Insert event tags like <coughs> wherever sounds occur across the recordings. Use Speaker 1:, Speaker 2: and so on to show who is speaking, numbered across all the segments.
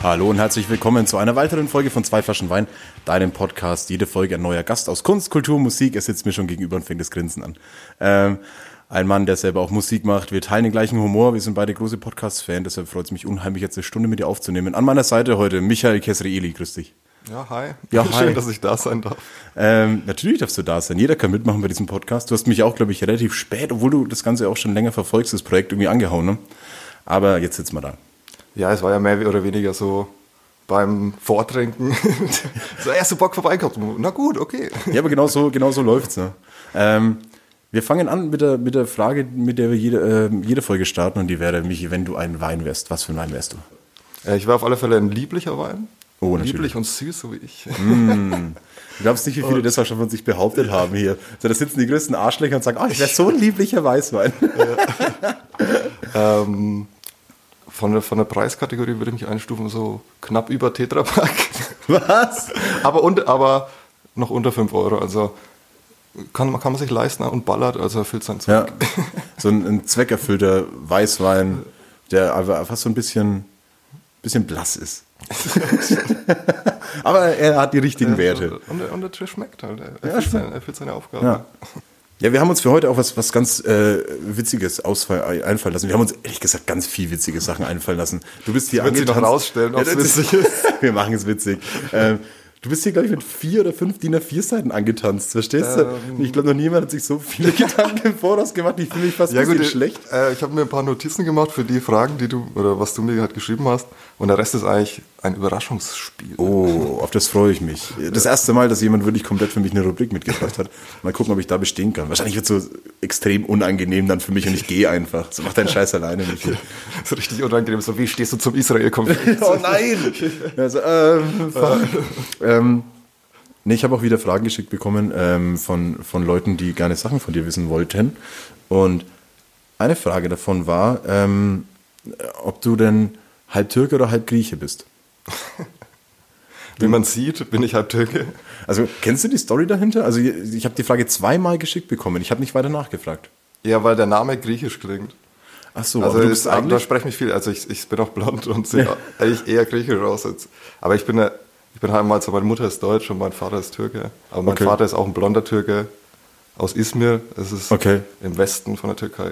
Speaker 1: Hallo und herzlich willkommen zu einer weiteren Folge von Zwei Flaschen Wein, deinem Podcast. Jede Folge ein neuer Gast aus Kunst, Kultur, Musik. Er sitzt mir schon gegenüber und fängt das Grinsen an. Ähm, ein Mann, der selber auch Musik macht. Wir teilen den gleichen Humor. Wir sind beide große Podcast-Fans. Deshalb freut es mich unheimlich, jetzt eine Stunde mit dir aufzunehmen. An meiner Seite heute Michael Kesrieli. Grüß dich.
Speaker 2: Ja, hi.
Speaker 1: Ja, <laughs>
Speaker 2: Schön,
Speaker 1: hi.
Speaker 2: dass ich da sein darf.
Speaker 1: Ähm, natürlich darfst du da sein. Jeder kann mitmachen bei diesem Podcast. Du hast mich auch, glaube ich, relativ spät, obwohl du das Ganze auch schon länger verfolgst, das Projekt irgendwie angehauen. Ne? Aber jetzt sitzen wir da.
Speaker 2: Ja, es war ja mehr oder weniger so beim Vortrinken. <laughs> so, erst du Bock vorbeikommen. Na gut, okay.
Speaker 1: Ja, aber genau so, genau so läuft's. Ne? Ähm, wir fangen an mit der, mit der Frage, mit der wir jede, äh, jede Folge starten. Und die wäre, Michi, wenn du ein Wein wärst, was für ein Wein wärst du?
Speaker 2: Äh, Ich war auf alle Fälle ein lieblicher Wein.
Speaker 1: Oh, natürlich.
Speaker 2: Lieblich und süß, so wie ich.
Speaker 1: Du glaubst nicht, wie viele das schon von sich behauptet haben hier. So, da sitzen die größten Arschlöcher und sagen, oh, ich wäre so ein lieblicher Weißwein. <laughs>
Speaker 2: ähm, von, der, von der Preiskategorie würde ich mich einstufen, so knapp über Tetrapack. <laughs>
Speaker 1: Was?
Speaker 2: aber, und, aber noch unter 5 Euro. Also kann, man- kann man sich leisten und ballert, also erfüllt sein
Speaker 1: Ja.
Speaker 2: Zweck.
Speaker 1: So ein, ein zweckerfüllter Weißwein, der aber fast so ein bisschen, bisschen blass ist. <laughs> aber er hat die richtigen Werte.
Speaker 2: Und, der- und der Tisch schmeckt halt. Er erfüllt, seine, erfüllt seine Aufgabe.
Speaker 1: Ja. Ja, wir haben uns für heute auch was, was ganz äh, Witziges ausfall, einfallen lassen. Wir haben uns ehrlich gesagt ganz viel witzige Sachen einfallen lassen. Du bist hier
Speaker 2: wird sich noch rausstellen, ob's
Speaker 1: das
Speaker 2: witzig
Speaker 1: ist. <laughs> Wir machen es witzig. Ähm, du bist hier, glaube ich, mit vier oder fünf DIN A4-Seiten angetanzt. Verstehst du?
Speaker 2: Ähm.
Speaker 1: Ich glaube, noch niemand hat sich so viele <laughs> Gedanken im Voraus gemacht. Ich fühle mich fast
Speaker 2: Ja
Speaker 1: ein
Speaker 2: gut,
Speaker 1: schlecht.
Speaker 2: Äh, ich habe mir ein paar Notizen gemacht für die Fragen, die du oder was du mir halt geschrieben hast. Und der Rest ist eigentlich ein Überraschungsspiel.
Speaker 1: Oh, auf das freue ich mich. Das erste Mal, dass jemand wirklich komplett für mich eine Rubrik mitgebracht hat. Mal gucken, ob ich da bestehen kann. Wahrscheinlich wird es so extrem unangenehm dann für mich und ich gehe einfach. So mach deinen Scheiß alleine mit dir.
Speaker 2: Das ist richtig unangenehm. So, wie stehst du zum Israel-Konflikt? <laughs>
Speaker 1: Oh nein! Also, ähm, fuck. Ähm, nee, ich habe auch wieder Fragen geschickt bekommen ähm, von, von Leuten, die gerne Sachen von dir wissen wollten. Und eine Frage davon war, ähm, ob du denn halb Türke oder halb Grieche bist. <laughs>
Speaker 2: Wie man sieht, bin ich halb Türke.
Speaker 1: Also kennst du die Story dahinter? Also ich habe die Frage zweimal geschickt bekommen. Ich habe nicht weiter nachgefragt.
Speaker 2: Ja, weil der Name griechisch klingt.
Speaker 1: Ach so,
Speaker 2: Also
Speaker 1: du
Speaker 2: ist,
Speaker 1: bist
Speaker 2: da
Speaker 1: eigentlich...
Speaker 2: spreche mich viel. Also ich, ich bin auch blond und sehe <laughs> eigentlich eher griechisch aus. Als, aber ich bin, ja- ich bin halt so, meine Mutter ist deutsch und mein Vater ist Türke. Aber mein
Speaker 1: Okay.
Speaker 2: Vater ist auch ein blonder Türke aus Izmir. Es ist
Speaker 1: Okay.
Speaker 2: im Westen von der Türkei.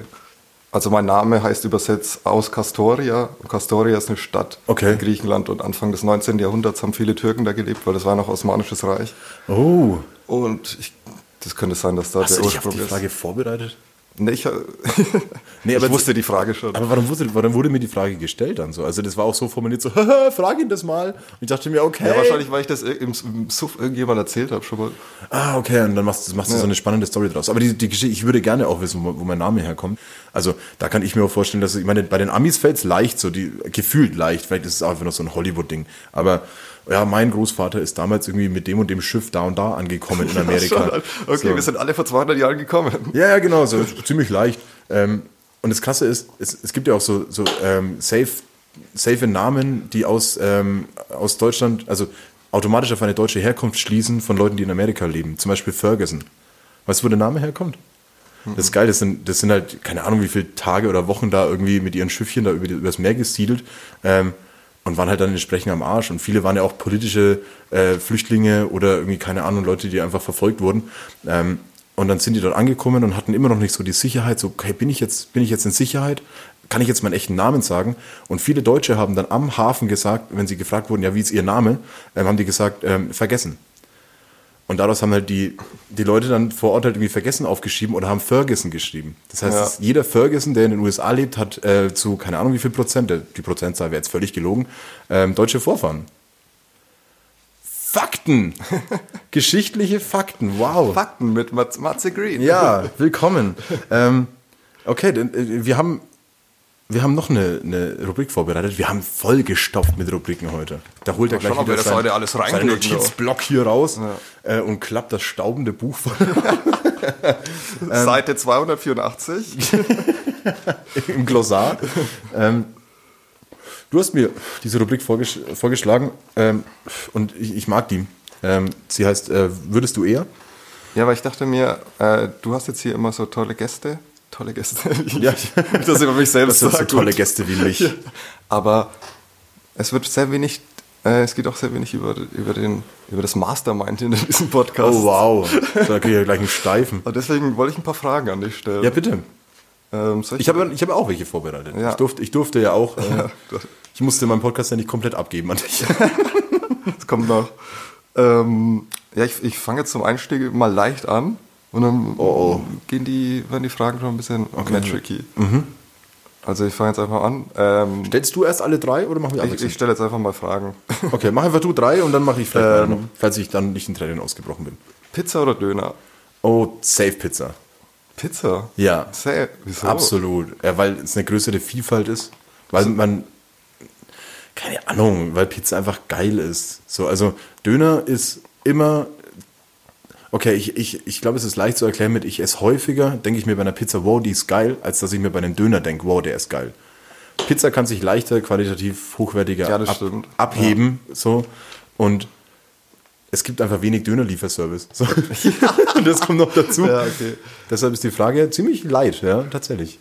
Speaker 2: Also mein Name heißt übersetzt aus Kastoria. Und Kastoria ist eine Stadt
Speaker 1: Okay.
Speaker 2: in Griechenland und Anfang des 19. Jahrhunderts haben viele Türken da gelebt, weil das war noch Osmanisches Reich.
Speaker 1: Oh,
Speaker 2: Und ich, das könnte sein, dass da
Speaker 1: hast
Speaker 2: der
Speaker 1: du dich auf
Speaker 2: Ursprung
Speaker 1: die
Speaker 2: ist.
Speaker 1: Frage vorbereitet?
Speaker 2: Nee, ich, <laughs>
Speaker 1: Nee,
Speaker 2: ich wusste die Frage schon.
Speaker 1: Aber warum wurde, warum wurde mir die Frage gestellt dann so? Also das war auch so formuliert so, <laughs> "Haha, frag ihn das mal. Und ich dachte mir, okay.
Speaker 2: Ja, wahrscheinlich, weil ich das im, im Suff irgendjemand erzählt habe schon mal.
Speaker 1: Ah, okay, und dann machst, machst du so eine spannende Story draus. Aber die, die Geschichte, ich würde gerne auch wissen, wo, wo mein Name herkommt. Also da kann ich mir auch vorstellen, dass ich meine, bei den Amis fällt's leicht, so die gefühlt leicht, vielleicht ist es auch einfach noch so ein Hollywood-Ding. Aber ja, mein Großvater ist damals irgendwie mit dem und dem Schiff da und da angekommen in Amerika. <laughs>
Speaker 2: Okay,
Speaker 1: so.
Speaker 2: wir sind alle vor 200 Jahren gekommen.
Speaker 1: Ja, ja, genau, so ziemlich leicht. Ähm, und das Krasse ist, es, es gibt ja auch so, so ähm, safe, safe Namen, die aus, ähm, aus Deutschland, also automatisch auf eine deutsche Herkunft schließen von Leuten, die in Amerika leben. Zum Beispiel Ferguson. Weißt du, wo der Name herkommt? Das ist geil, das sind, das sind halt, keine Ahnung, wie viele Tage oder Wochen da irgendwie mit ihren Schiffchen da über, übers Meer gesiedelt ähm, und waren halt dann entsprechend am Arsch. Und viele waren ja auch politische äh, Flüchtlinge oder irgendwie, keine Ahnung, Leute, die einfach verfolgt wurden. Ähm, und dann sind die dort angekommen und hatten immer noch nicht so die Sicherheit, so, okay, bin ich jetzt, bin ich jetzt in Sicherheit? Kann ich jetzt meinen echten Namen sagen? Und viele Deutsche haben dann am Hafen gesagt, wenn sie gefragt wurden, ja, wie ist ihr Name, ähm, haben die gesagt, ähm, vergessen. Und daraus haben halt die, die Leute dann vor Ort halt irgendwie vergessen aufgeschrieben oder haben Ferguson geschrieben. Das heißt,
Speaker 2: Ja.
Speaker 1: jeder Ferguson, der in den USA lebt, hat äh, zu keine Ahnung wie viel Prozent, die Prozentzahl wäre jetzt völlig gelogen, ähm, deutsche Vorfahren. Fakten! <laughs> Geschichtliche Fakten, wow.
Speaker 2: Fakten mit Mat- Matze Green.
Speaker 1: Ja, <laughs> willkommen. ähm, okay, denn, äh, wir haben wir haben noch eine, eine Rubrik vorbereitet. Wir haben voll gestopft mit Rubriken heute. Da holt er gleich
Speaker 2: schauen,
Speaker 1: wieder sein,
Speaker 2: heute alles
Speaker 1: seinen Notizblock hier raus äh, und klappt das staubende Buch voll <laughs>
Speaker 2: Seite 284. <laughs>
Speaker 1: im Glossar. ähm, du hast mir diese Rubrik vorgesch vorgeschlagen ähm, und ich, ich mag die. Ähm, sie heißt, äh, würdest du eher?
Speaker 2: Ja, aber ich dachte mir, äh, du hast jetzt hier immer so tolle Gäste. Tolle Gäste. <laughs>
Speaker 1: Ja.
Speaker 2: das über mich selbst
Speaker 1: Das sind so tolle Gäste wie mich.
Speaker 2: Aber es wird sehr wenig, äh, es geht auch sehr wenig über, über, den, über das Mastermind in diesem Podcast.
Speaker 1: Oh wow, da kriege ich ja gleich einen Steifen.
Speaker 2: Und deswegen wollte ich ein paar Fragen an dich stellen.
Speaker 1: Ja, bitte.
Speaker 2: Ähm, soll
Speaker 1: Ich habe, ich habe auch welche vorbereitet.
Speaker 2: Ja.
Speaker 1: Ich, durfte, ich durfte ja auch. Äh, ich musste meinen Podcast ja nicht komplett abgeben an dich. <laughs>
Speaker 2: Das kommt noch. Ähm, ja, ich, ich fange jetzt zum Einstieg mal leicht an. Und dann
Speaker 1: Oh, oh.
Speaker 2: gehen die, werden die Fragen schon ein bisschen mehr tricky.
Speaker 1: Mhm.
Speaker 2: Also ich fange jetzt einfach an. Ähm,
Speaker 1: Stellst du erst alle drei oder machen wir
Speaker 2: ich ich
Speaker 1: abwechselnd?
Speaker 2: stelle jetzt einfach mal Fragen. <laughs>
Speaker 1: Okay, mach einfach du drei und dann mache ich vielleicht
Speaker 2: Ähm.
Speaker 1: noch, falls ich dann nicht in Tränen ausgebrochen bin.
Speaker 2: Pizza oder Döner?
Speaker 1: Oh, Safe Pizza.
Speaker 2: Pizza?
Speaker 1: Ja.
Speaker 2: Sehr, wieso?
Speaker 1: Absolut. Ja, weil es eine größere Vielfalt ist. Weil man, keine Ahnung, weil Pizza einfach geil ist. So, also Döner ist immer, okay, ich, ich, ich glaube, es ist leicht zu erklären mit, ich esse häufiger, denke ich mir bei einer Pizza, wow, die ist geil, als dass ich mir bei einem Döner denke, wow, der ist geil. Pizza kann sich leichter, qualitativ hochwertiger
Speaker 2: Ja,
Speaker 1: ab, abheben, so, und es gibt einfach wenig Dönerlieferservice. So. <laughs> das kommt noch dazu.
Speaker 2: Ja, okay.
Speaker 1: Deshalb ist die Frage ziemlich leicht, ja, tatsächlich.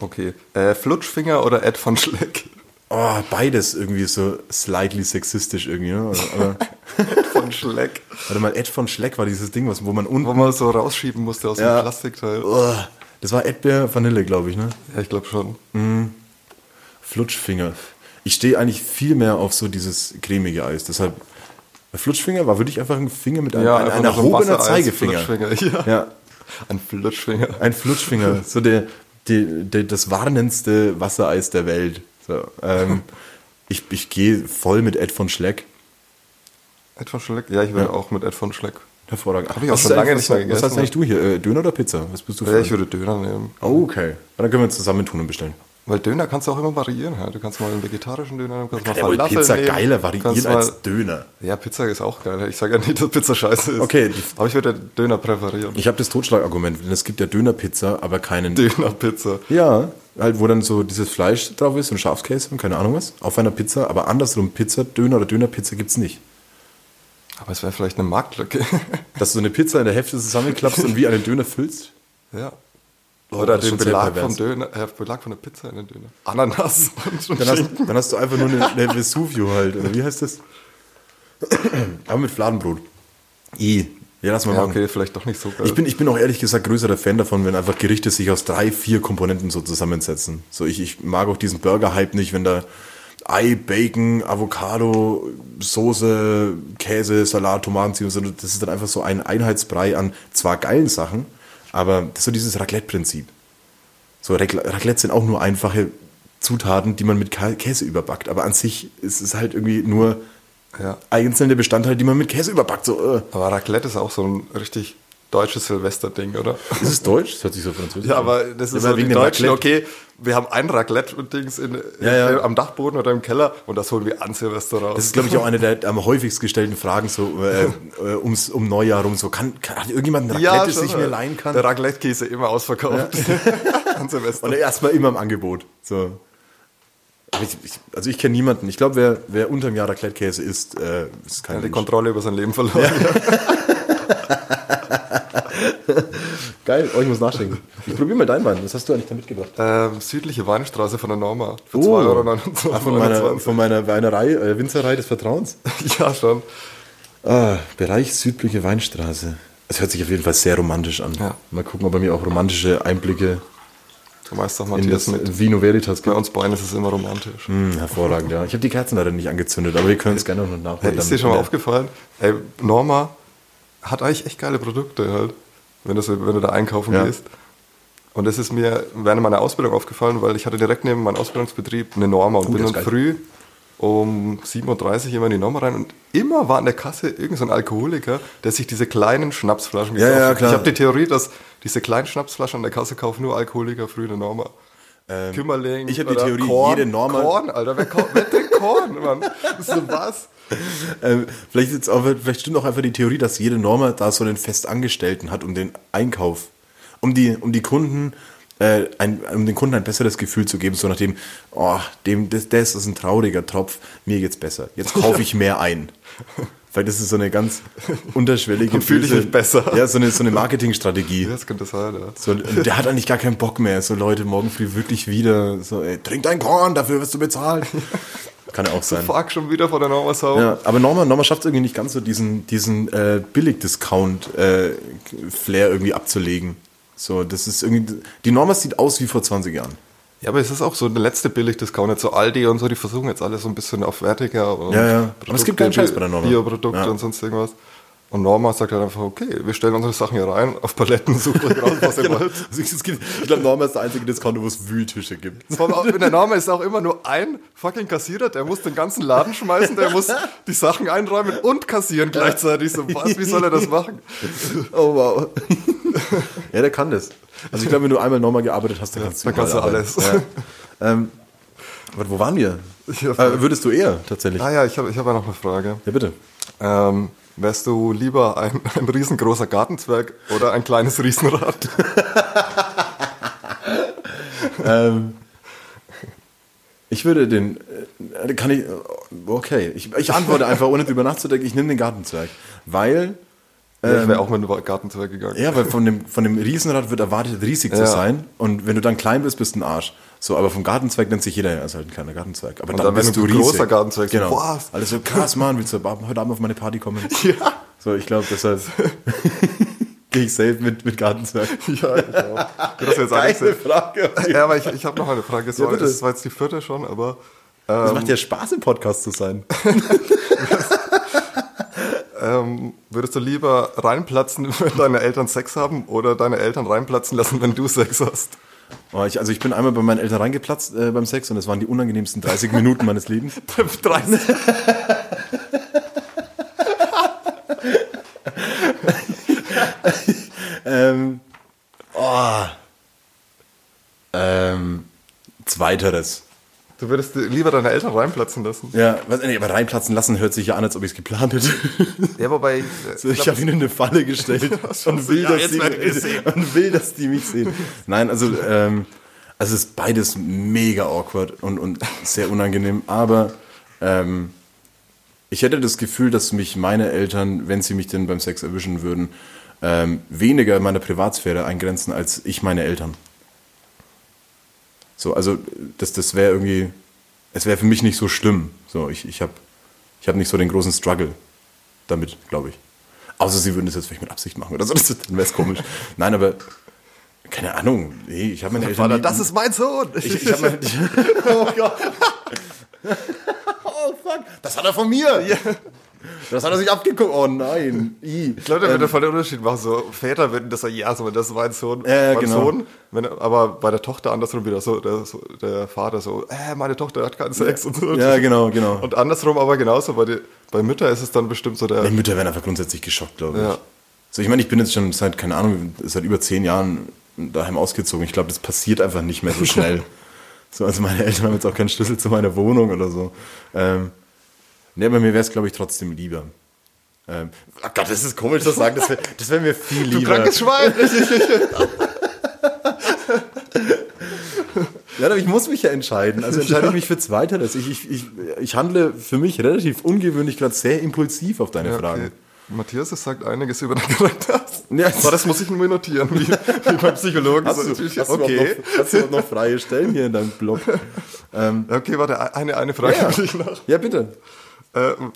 Speaker 2: Okay. Äh, Flutschfinger oder Ed von Schleck?
Speaker 1: Oh, beides irgendwie so slightly sexistisch irgendwie. Ne? <laughs> Aber,
Speaker 2: Von Schleck.
Speaker 1: warte mal, Ed von Schleck war dieses Ding, was, wo man unten.
Speaker 2: Wo man so rausschieben musste aus
Speaker 1: Ja.
Speaker 2: dem Plastikteil.
Speaker 1: Oh, das war Erdbeer Vanille, glaube ich, ne?
Speaker 2: Ja, ich glaube schon.
Speaker 1: Flutschfinger. Ich stehe eigentlich viel mehr auf so dieses cremige Eis. Deshalb, Flutschfinger war wirklich einfach ein Finger mit einem, ein,
Speaker 2: einfach
Speaker 1: ein
Speaker 2: ein
Speaker 1: erhobener Zeigefinger. <laughs>
Speaker 2: Ja.
Speaker 1: Ja,
Speaker 2: Ein Flutschfinger.
Speaker 1: ein Flutschfinger. So der, die, der, das warnendste Wassereis der Welt. So, ähm, <laughs> ich ich gehe voll mit Ed von Schleck.
Speaker 2: Ed von Schleck? Ja, ich wäre auch mit Ed von Schleck.
Speaker 1: Hervorragend.
Speaker 2: Hab ich auch
Speaker 1: Was
Speaker 2: schon lange nicht mehr gegessen.
Speaker 1: Was hast eigentlich du hier? Äh, Döner oder Pizza? Was bist du
Speaker 2: Ja,
Speaker 1: für?
Speaker 2: ich würde Döner nehmen.
Speaker 1: Oh, okay. Dann können wir uns zusammen tun und bestellen.
Speaker 2: Weil Döner kannst du auch immer variieren. Ja? Du kannst mal einen vegetarischen Döner nehmen, kannst mal Falafel
Speaker 1: Pizza
Speaker 2: nehmen,
Speaker 1: geiler variieren
Speaker 2: mal-
Speaker 1: als Döner.
Speaker 2: Ja, Pizza ist auch geil. Ich sage ja nicht, dass Pizza scheiße ist.
Speaker 1: Okay,
Speaker 2: Aber ich würde Döner präferieren.
Speaker 1: Ich habe das Totschlagargument, denn es gibt ja Dönerpizza, aber keinen.
Speaker 2: Dönerpizza.
Speaker 1: ja, halt, wo dann so dieses Fleisch drauf ist und Schafskäse und keine Ahnung was, auf einer Pizza, aber andersrum Pizza, Döner oder Dönerpizza gibt's nicht.
Speaker 2: Aber es wäre vielleicht eine Marktlücke. <laughs>
Speaker 1: Dass du so eine Pizza in der Hälfte zusammenklappst und wie einen Döner füllst.
Speaker 2: ja.
Speaker 1: Oh,
Speaker 2: Oder den Belag vom Döner, äh, Belag von der Pizza in den Döner. Ananas <laughs> und,
Speaker 1: Dann hast, dann hast du einfach nur eine, eine Vesuvio halt, oder wie heißt das? <coughs> aber mit Fladenbrot. I. Ja, lass mal
Speaker 2: Ja,
Speaker 1: machen.
Speaker 2: okay, vielleicht doch nicht so geil.
Speaker 1: Ich bin, ich bin auch ehrlich gesagt größerer Fan davon, wenn einfach Gerichte sich aus drei, vier Komponenten so zusammensetzen. So, ich, ich mag auch diesen Burger-Hype nicht, wenn da Ei, Bacon, Avocado, Soße, Käse, Salat, Tomaten, das ist dann einfach so ein Einheitsbrei an zwar geilen Sachen, aber das ist so dieses Raclette-Prinzip. So, Racl- Raclette sind auch nur einfache Zutaten, die man mit Kä- Käse überbackt, aber an sich ist es halt irgendwie nur
Speaker 2: Ja.
Speaker 1: einzelne Bestandteile, die man mit Käse überbackt. So, äh.
Speaker 2: Aber Raclette ist auch so ein richtig deutsches Silvester-Ding, oder?
Speaker 1: Ist es deutsch? Das hört sich so französisch
Speaker 2: Ja,
Speaker 1: an.
Speaker 2: aber das ist
Speaker 1: Ja,
Speaker 2: so
Speaker 1: wegen
Speaker 2: die Deutschen,
Speaker 1: Raclette.
Speaker 2: okay, wir haben ein Raclette-Dings in,
Speaker 1: Ja, ja.
Speaker 2: in- am Dachboden oder im Keller und das holen wir an Silvester raus.
Speaker 1: Das ist, glaube ich, auch eine der am häufigst gestellten Fragen so äh, <laughs> äh, ums, um Neujahr rum. So, kann, kann hat irgendjemand ein Raclette, das ich mir leihen kann?
Speaker 2: Der Raclette-Käse immer ausverkauft. <laughs> an Silvester.
Speaker 1: Und erstmal immer im Angebot. So. Aber Ich, ich, also ich kenne niemanden. Ich glaube, wer, wer unter dem Jahr Raclette-Käse isst, äh, ist kein
Speaker 2: Ja, die
Speaker 1: Mensch.
Speaker 2: Kontrolle über sein Leben <laughs> verloren. <laughs>
Speaker 1: Geil, oh, ich muss nachdenken. Ich probiere mal deinen Wein. Was hast du eigentlich da mitgebracht?
Speaker 2: Ähm, südliche Weinstraße von der Norma. Für
Speaker 1: Oh.
Speaker 2: 2,29 Euro.
Speaker 1: Ah, von, meiner, von meiner Weinerei, äh, Winzerei des Vertrauens. <laughs>
Speaker 2: ja, schon.
Speaker 1: Ah, Bereich südliche Weinstraße. Es hört sich auf jeden Fall sehr romantisch an.
Speaker 2: Ja.
Speaker 1: Mal gucken, ob er mir auch romantische Einblicke
Speaker 2: Du weißt doch, Matthias,
Speaker 1: das
Speaker 2: mit.
Speaker 1: Vino Veritas
Speaker 2: Bei uns beiden ist es immer romantisch.
Speaker 1: Hm, hervorragend, ja. Ich habe die Kerzen leider nicht angezündet, aber wir können es gerne noch nachholen.
Speaker 2: Hey, ist dir schon mal aufgefallen? Ey, Norma hat eigentlich echt geile Produkte halt, wenn du, so, wenn du da einkaufen
Speaker 1: Ja.
Speaker 2: gehst. Und das ist mir während meiner Ausbildung aufgefallen, weil ich hatte direkt neben meinem Ausbildungsbetrieb eine Norma und
Speaker 1: Oh,
Speaker 2: bin
Speaker 1: das
Speaker 2: dann
Speaker 1: geil.
Speaker 2: früh um 7.30 Uhr immer in die Norma rein und immer war an der Kasse irgendein so ein Alkoholiker, der sich diese kleinen Schnapsflaschen
Speaker 1: Ja, ja,
Speaker 2: hat.
Speaker 1: klar.
Speaker 2: Ich habe die Theorie, dass diese kleinen Schnapsflaschen an der Kasse kaufen nur Alkoholiker früh in der Norma. Kümmerling.
Speaker 1: ich hab die Theorie,
Speaker 2: Korn.
Speaker 1: jede Norma-
Speaker 2: Korn, Alter. Wer, wer trinkt Korn, Mann? So was.
Speaker 1: Ähm, vielleicht, ist auch, vielleicht stimmt auch einfach die Theorie, dass jede Norma da so einen Festangestellten hat, um den Einkauf, um die, um die Kunden, äh, ein, um den Kunden ein besseres Gefühl zu geben, so nach dem, oh, dem, das, das ist ein trauriger Tropf, mir geht's besser. Jetzt kaufe ich mehr ein. <laughs> Vielleicht ist es so eine ganz unterschwellige
Speaker 2: Dann fühl ich mich besser.
Speaker 1: Ja, so eine, so eine Marketingstrategie.
Speaker 2: Das könnte sein, ja.
Speaker 1: So, der hat eigentlich gar keinen Bock mehr. So Leute morgen früh wirklich wieder so, ey, trink dein Korn, dafür wirst du bezahlt. <laughs> Kann ja auch sein.
Speaker 2: Fuck, schon wieder von der Norma Sau.
Speaker 1: Ja, aber Norma, Norma schafft es irgendwie nicht ganz so, diesen, diesen äh, Billig-Discount-Flair irgendwie abzulegen. So, das ist irgendwie. Die Norma sieht aus wie vor 20 Jahren.
Speaker 2: Ja, aber es ist auch so der letzte Billig-Discount, jetzt so Aldi und so, die versuchen jetzt alles so ein bisschen auf wertiger und
Speaker 1: Ja, ja. Aber es gibt keinen Scheiß bei der Norma.
Speaker 2: Bioprodukte
Speaker 1: Ja.
Speaker 2: und sonst irgendwas. Und Norma sagt halt einfach, okay, wir stellen unsere Sachen hier rein, auf Paletten, sucht euch raus, was ihr <laughs>
Speaker 1: Genau.
Speaker 2: wollt. <laughs>
Speaker 1: Also ich glaube, Norma ist der einzige Discounter, wo es Wühltische gibt.
Speaker 2: Auch In der Norma ist auch immer nur ein fucking Kassierer, der muss den ganzen Laden schmeißen, der muss die Sachen einräumen und kassieren gleichzeitig. So, was, wie soll er das machen?
Speaker 1: Oh, wow. <laughs> ja, der kann das. Also ich glaube, wenn du einmal Norma gearbeitet hast, dann kannst du
Speaker 2: dann kannst du alles.
Speaker 1: Ja. ähm, wo waren wir? Äh, würdest du eher, tatsächlich?
Speaker 2: Ah ja, ich habe ich hab ja noch eine Frage.
Speaker 1: Ja, bitte.
Speaker 2: Ähm, wärst du lieber ein, <laughs> ein riesengroßer Gartenzwerg oder ein kleines Riesenrad? <laughs>
Speaker 1: Ich würde den, äh, kann ich, okay, ich, ich antworte einfach, ohne drüber nachzudenken, ich nehme den Gartenzwerg, weil,
Speaker 2: Ja, ich wäre auch mit dem Gartenzwerg gegangen.
Speaker 1: ja, weil von dem, von dem Riesenrad wird erwartet, riesig zu
Speaker 2: Ja.
Speaker 1: sein und wenn du dann klein bist, bist du ein Arsch. So, aber vom Gartenzwerg nennt sich jeder, er ist halt ein kleiner Gartenzwerg. Aber
Speaker 2: Und
Speaker 1: dann,
Speaker 2: dann,
Speaker 1: bist
Speaker 2: du
Speaker 1: du
Speaker 2: ein
Speaker 1: riesig.
Speaker 2: großer Gartenzwerg,
Speaker 1: genau.
Speaker 2: boah.
Speaker 1: Alles so, krass, Mann, willst du heute Abend auf meine Party kommen? <laughs>
Speaker 2: Ja.
Speaker 1: So, ich glaube, deshalb <laughs> gehe ich safe mit, mit Gartenzwerg. <laughs>
Speaker 2: Ja, ich auch. Das jetzt alles
Speaker 1: Frage.
Speaker 2: ja, aber ich, ich habe noch eine Frage. So,
Speaker 1: Ja,
Speaker 2: das war jetzt die vierte schon, aber
Speaker 1: Es macht ja Spaß, im Podcast zu sein.
Speaker 2: Ähm, würdest du lieber reinplatzen, <laughs> wenn deine Eltern Sex haben oder deine Eltern reinplatzen lassen, wenn du Sex hast?
Speaker 1: Oh, ich, also ich bin einmal bei meinen Eltern reingeplatzt äh, beim Sex und das waren die unangenehmsten 30 Minuten meines Lebens. <laughs>
Speaker 2: 30. <laughs>
Speaker 1: Ähm, oh, ähm, zweiteres.
Speaker 2: Du würdest lieber deine Eltern reinplatzen lassen.
Speaker 1: Ja, was, nee, aber reinplatzen lassen hört sich ja an, als ob ich es geplant hätte.
Speaker 2: Ja, wobei. <laughs>
Speaker 1: So, ich habe ihnen eine Falle gestellt <laughs> und, will,
Speaker 2: Ja,
Speaker 1: dass die, und will, dass die mich sehen. Nein, also, ähm, also es ist beides mega awkward und, und sehr unangenehm, aber ähm, ich hätte das Gefühl, dass mich meine Eltern, wenn sie mich denn beim Sex erwischen würden, ähm, weniger in meiner Privatsphäre eingrenzen als ich meine Eltern. So, also das, das wäre irgendwie, es wäre für mich nicht so schlimm. So, ich, ich habe ich hab nicht so den großen Struggle damit, glaube ich. Außer sie würden das jetzt vielleicht mit Absicht machen oder so, <laughs> das, dann wäre es komisch. Nein, aber keine Ahnung. Nee, ich habe meine Eltern.
Speaker 2: Vater, das ist mein Sohn!
Speaker 1: ich, ich hab meine, <laughs> oh Gott. <laughs> Oh fuck. Das hat er von mir. Das hat er sich abgeguckt. Oh nein. I.
Speaker 2: Ich glaube, da würde voll der Unterschied machen. So, Väter würden das sagen, ja, so, das ist mein Sohn.
Speaker 1: Ja, ja,
Speaker 2: mein
Speaker 1: genau.
Speaker 2: Sohn. Wenn, aber bei der Tochter andersrum wieder so, der, so, der Vater so, äh, meine Tochter hat keinen Sex und so.
Speaker 1: Ja, genau, genau.
Speaker 2: Und andersrum aber genauso, bei, die, bei Mütter ist es dann bestimmt so der.
Speaker 1: Meine Mütter wären einfach grundsätzlich geschockt, glaube ich.
Speaker 2: Ja.
Speaker 1: So, ich meine, ich bin jetzt schon seit, keine Ahnung, seit über zehn Jahren daheim ausgezogen. Ich glaube, das passiert einfach nicht mehr so <laughs> schnell. so, also meine Eltern haben jetzt auch keinen Schlüssel zu meiner Wohnung oder so. Ähm, nee, aber mir wäre es, glaube ich, trotzdem lieber. Ähm, ach Gott, das ist komisch zu sagen, das wäre wär mir viel lieber.
Speaker 2: Krankes Schwein! <laughs>
Speaker 1: Ja, aber ich muss mich ja entscheiden. Also entscheide ich mich für Zweiteres. Ich, ich, ich, ich handle für mich relativ ungewöhnlich gerade sehr impulsiv auf deine
Speaker 2: Ja,
Speaker 1: Fragen.
Speaker 2: okay. Matthias, das sagt einiges über deinen Charakter.
Speaker 1: Ja.
Speaker 2: Aber das muss ich mir notieren, wie, wie beim Psychologen.
Speaker 1: Hast
Speaker 2: So,
Speaker 1: du, hast,
Speaker 2: okay.
Speaker 1: du noch, hast du noch freie Stellen hier in deinem Blog? <laughs>
Speaker 2: okay, warte, eine, eine Frage
Speaker 1: Ja.
Speaker 2: will ich noch.
Speaker 1: Ja, bitte.
Speaker 2: Ähm,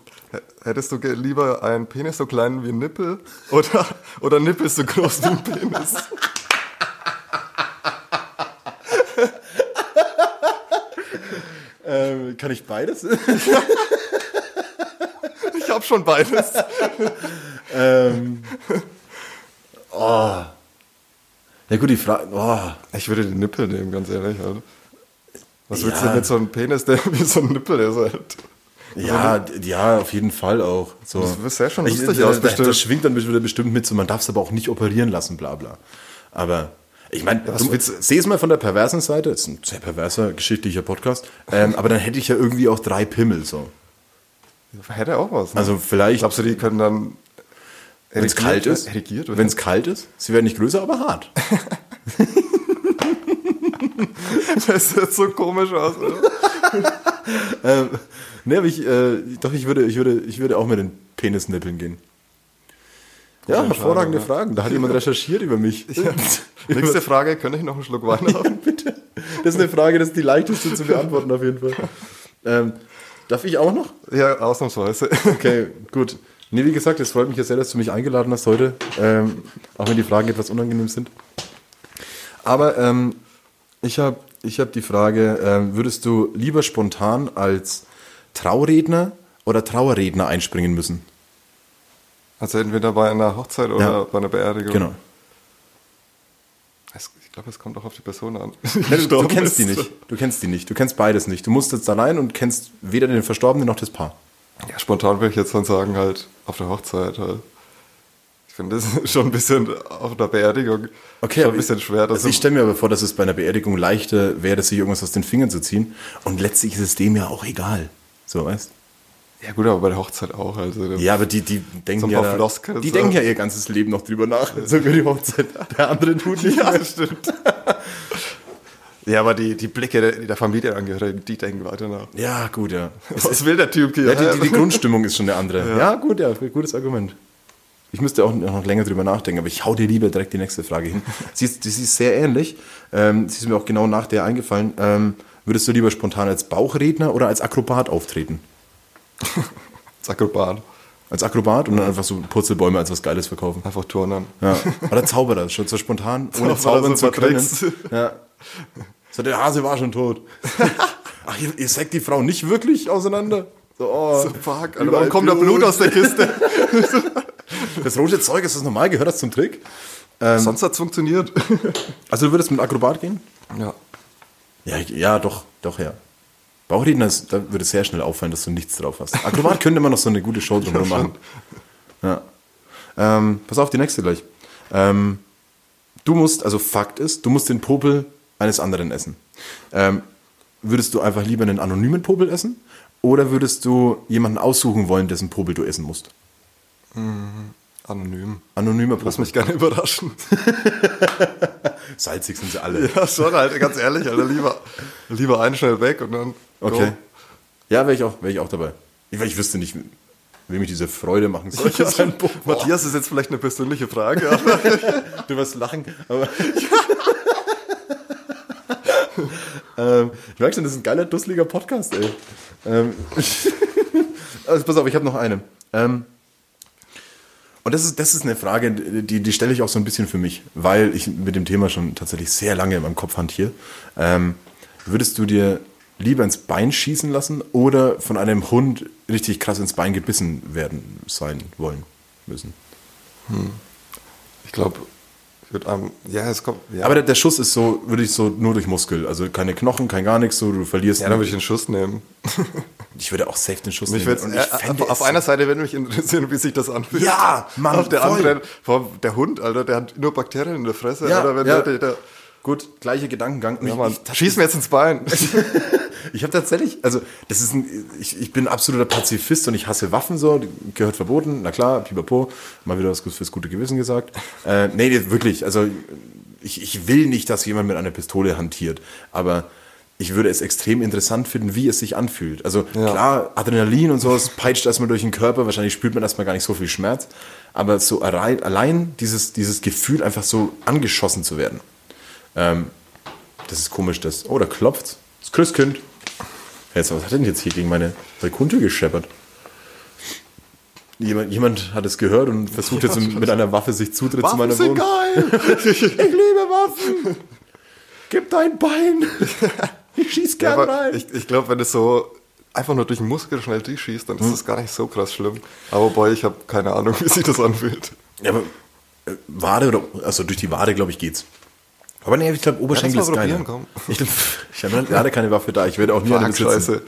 Speaker 2: hättest du lieber einen Penis so klein wie ein Nippel oder, oder Nippel so groß wie ein Penis?
Speaker 1: Ähm, kann ich beides?
Speaker 2: Ich hab schon beides.
Speaker 1: ähm, oh. Ja gut, die Frage. Oh.
Speaker 2: Ich würde den Nippel nehmen, ganz ehrlich. Was willst
Speaker 1: Ja.
Speaker 2: du mit so einem Penis, der <laughs> wie so ein Nippel ist halt?
Speaker 1: Ja, ja, auf jeden Fall auch. So.
Speaker 2: Das sähe schon
Speaker 1: Ich-
Speaker 2: lustig
Speaker 1: da-
Speaker 2: aus,
Speaker 1: da-
Speaker 2: bestimmt.
Speaker 1: Das schwingt dann wieder bestimmt mit, so man darf es aber auch nicht operieren lassen, bla bla. Aber Ich meine, du seh es mal von der perversen Seite. Das ist ein sehr perverser, geschichtlicher Podcast. Ähm, aber dann hätte ich ja irgendwie auch drei Pimmel so.
Speaker 2: Hätte auch was. Ne?
Speaker 1: Also vielleicht,
Speaker 2: Glaubst du, die können dann.
Speaker 1: wenn es kalt ist, wenn es kalt ist, sie werden nicht größer, aber hart. <laughs>
Speaker 2: Das sieht so komisch aus. Oder? <laughs>
Speaker 1: ähm, ne, aber ich, äh, doch, ich würde, ich würde, ich würde auch mit den Penisnippeln gehen. Ja, hervorragende
Speaker 2: ja.
Speaker 1: Fragen. Da hat jemand recherchiert über mich. <laughs>
Speaker 2: Nächste Frage: Könnte ich noch einen Schluck Wein haben?
Speaker 1: Bitte. Das ist eine Frage, das ist die leichteste zu beantworten auf jeden Fall. Ähm, darf ich auch noch?
Speaker 2: Ja, ausnahmsweise.
Speaker 1: Okay, gut. Nee, wie gesagt, es freut mich ja sehr, dass du mich eingeladen hast heute, ähm, auch wenn die Fragen etwas unangenehm sind. Aber ähm, ich habe ich hab die Frage, ähm, würdest du lieber spontan als Trauredner oder Trauerredner einspringen müssen?
Speaker 2: Also entweder bei einer Hochzeit oder
Speaker 1: Ja.
Speaker 2: bei einer Beerdigung.
Speaker 1: Genau.
Speaker 2: Ich glaube, es kommt auch auf die Person an. <laughs>
Speaker 1: Du, du kennst die nicht. Du kennst die nicht. Du kennst beides nicht. Du musst jetzt allein und kennst weder den Verstorbenen noch das Paar.
Speaker 2: Ja, spontan würde ich jetzt dann sagen, halt auf der Hochzeit halt. Ich finde, das <laughs> schon ein bisschen auf der Beerdigung
Speaker 1: Okay,
Speaker 2: schon ein bisschen schwer.
Speaker 1: Also ich stelle mir aber vor, dass es bei einer Beerdigung leichter wäre, sich irgendwas aus den Fingern zu ziehen. Und letztlich ist es dem ja auch egal. So, weißt
Speaker 2: ja gut, aber bei der Hochzeit auch. Also
Speaker 1: Ja, aber die, die denken
Speaker 2: So
Speaker 1: ja, da-
Speaker 2: Floskeln,
Speaker 1: die
Speaker 2: so.
Speaker 1: denken ja ihr ganzes Leben noch drüber nach. So über die Hochzeit. Der andere tut nicht
Speaker 2: Ja,
Speaker 1: mehr.
Speaker 2: stimmt. ja, aber die, die Blicke der, der Familienangehörigen, die denken weiter nach.
Speaker 1: Ja, gut, ja. <laughs>
Speaker 2: Was will der Typ hier?
Speaker 1: Ja, die, die, die Grundstimmung ist schon eine andere. Ja, gut, ja, gutes Argument. Ich müsste auch noch länger drüber nachdenken, aber ich hau dir lieber direkt die nächste Frage hin. <laughs> Sie ist, sie ist sehr ähnlich. Ähm, sie ist mir auch genau nach der eingefallen. Ähm, würdest du lieber spontan als Bauchredner oder als Akrobat auftreten?
Speaker 2: Das Akrobat.
Speaker 1: Als Akrobat und dann einfach so Purzelbäume als was Geiles verkaufen.
Speaker 2: Einfach Turnern.
Speaker 1: Ja. Oder Zauberer, schon so spontan, ohne zaubern
Speaker 2: so
Speaker 1: zu können. Ja. So, der Hase war schon tot. Ach, ihr, ihr sägt die Frau nicht wirklich auseinander? So, oh,
Speaker 2: So, fuck, Alter, warum kommt da Blut aus der Kiste? <laughs>
Speaker 1: Das rote Zeug, ist das normal? Gehört das zum Trick?
Speaker 2: Sonst hat es funktioniert.
Speaker 1: Also du würdest mit Akrobat gehen?
Speaker 2: ja.
Speaker 1: Ja, ja, doch, doch, ja. Bauchredner, ist, da würde es sehr schnell auffallen, dass du nichts drauf hast. Akrobat könnte man noch so eine gute Show drumherum
Speaker 2: schon.
Speaker 1: machen. Ja. Ähm, pass auf, die nächste gleich. Ähm, du musst, also Fakt ist, du musst den Popel eines anderen essen. Ähm, würdest du einfach lieber einen anonymen Popel essen? Oder würdest du jemanden aussuchen wollen, dessen Popel du essen musst?
Speaker 2: Anonym.
Speaker 1: Anonymer
Speaker 2: Lass
Speaker 1: Popel.
Speaker 2: mich gerne überraschen. <laughs>
Speaker 1: Salzig sind sie alle. <laughs>
Speaker 2: Ja, schon halt, ganz ehrlich, Alter, lieber, lieber einen schnell weg und dann.
Speaker 1: Okay.
Speaker 2: go.
Speaker 1: Ja, wäre ich, auch- wär ich auch dabei. Ich, ich wüsste nicht, wem ich diese Freude machen soll.
Speaker 2: Ja, schon. <laughs> Matthias ist jetzt vielleicht eine persönliche Frage, aber <laughs>
Speaker 1: Du wirst lachen, aber. ähm, ich merke schon, das ist ein geiler, dusseliger Podcast, ey. Ähm, also pass auf, ich habe noch eine. Ähm, und das ist, das ist eine Frage, die, die stelle ich auch so ein bisschen für mich, weil ich mit dem Thema schon tatsächlich sehr lange in meinem Kopf hantiere. Ähm, würdest du dir lieber ins Bein schießen lassen oder von einem Hund richtig krass ins Bein gebissen werden sein wollen müssen?
Speaker 2: ich glaube, würde am. Ja, es kommt. Ja,
Speaker 1: Aber der, der Schuss ist so, würde ich so nur durch Muskel. Also keine Knochen, kein gar nichts, so du verlierst.
Speaker 2: ja, dann würde ich den Schuss nehmen.
Speaker 1: ich würde auch safe den Schuss
Speaker 2: Mich
Speaker 1: nehmen.
Speaker 2: äh,
Speaker 1: ich fände
Speaker 2: auf
Speaker 1: es-
Speaker 2: einer Seite würde mich interessieren, wie sich das anfühlt.
Speaker 1: Ja, Mann,
Speaker 2: Auf der
Speaker 1: voll.
Speaker 2: anderen, vor allem der Hund, Alter, der hat nur Bakterien in der Fresse.
Speaker 1: Ja,
Speaker 2: Alter, wenn
Speaker 1: ja.
Speaker 2: der, der,
Speaker 1: Gut, gleicher Gedankengang.
Speaker 2: Ja,
Speaker 1: ich, ich,
Speaker 2: schieß mir jetzt ins Bein. <laughs>
Speaker 1: ich habe tatsächlich, also das ist ein, ich, ich bin absoluter Pazifist und ich hasse Waffen so, gehört verboten, na klar, pipapo, mal wieder was fürs gute Gewissen gesagt. <laughs> Äh, nee, wirklich, also ich, ich will nicht, dass jemand mit einer Pistole hantiert, aber ich würde es extrem interessant finden, wie es sich anfühlt. Also
Speaker 2: Ja.
Speaker 1: klar, Adrenalin und sowas peitscht erstmal durch den Körper, wahrscheinlich spürt man erstmal gar nicht so viel Schmerz, aber so allein, allein dieses, dieses Gefühl, einfach so angeschossen zu werden. Ähm, das ist komisch, das. Oh, da klopft's. Das Christkind. Jetzt, was hat denn jetzt hier gegen meine Balkontür gescheppert? Jemand, jemand hat es gehört und versucht jetzt mit einer Waffe sich Zutritt zu meiner
Speaker 2: Waffen sind
Speaker 1: Wohnung.
Speaker 2: geil. <laughs>
Speaker 1: Ich liebe Waffen. Gib dein Bein. Ich schieß
Speaker 2: Ja,
Speaker 1: gern
Speaker 2: aber
Speaker 1: rein.
Speaker 2: ich, ich glaube, wenn es so einfach nur durch den Muskel schnell durchschießt, dann ist das gar nicht so krass schlimm. Aber boy, ich habe keine Ahnung, <laughs> wie sich das anfühlt.
Speaker 1: ja, aber äh, Wade oder, also durch die Wade, glaube ich, geht's. Aber nee, ich glaube, Oberschenkel
Speaker 2: Ja,
Speaker 1: ist geiler.
Speaker 2: probieren,
Speaker 1: Ich, glaub, <laughs> ich habe leider keine Waffe da. Ich werde auch nie eine
Speaker 2: Fuck,
Speaker 1: besitzen.
Speaker 2: scheiße.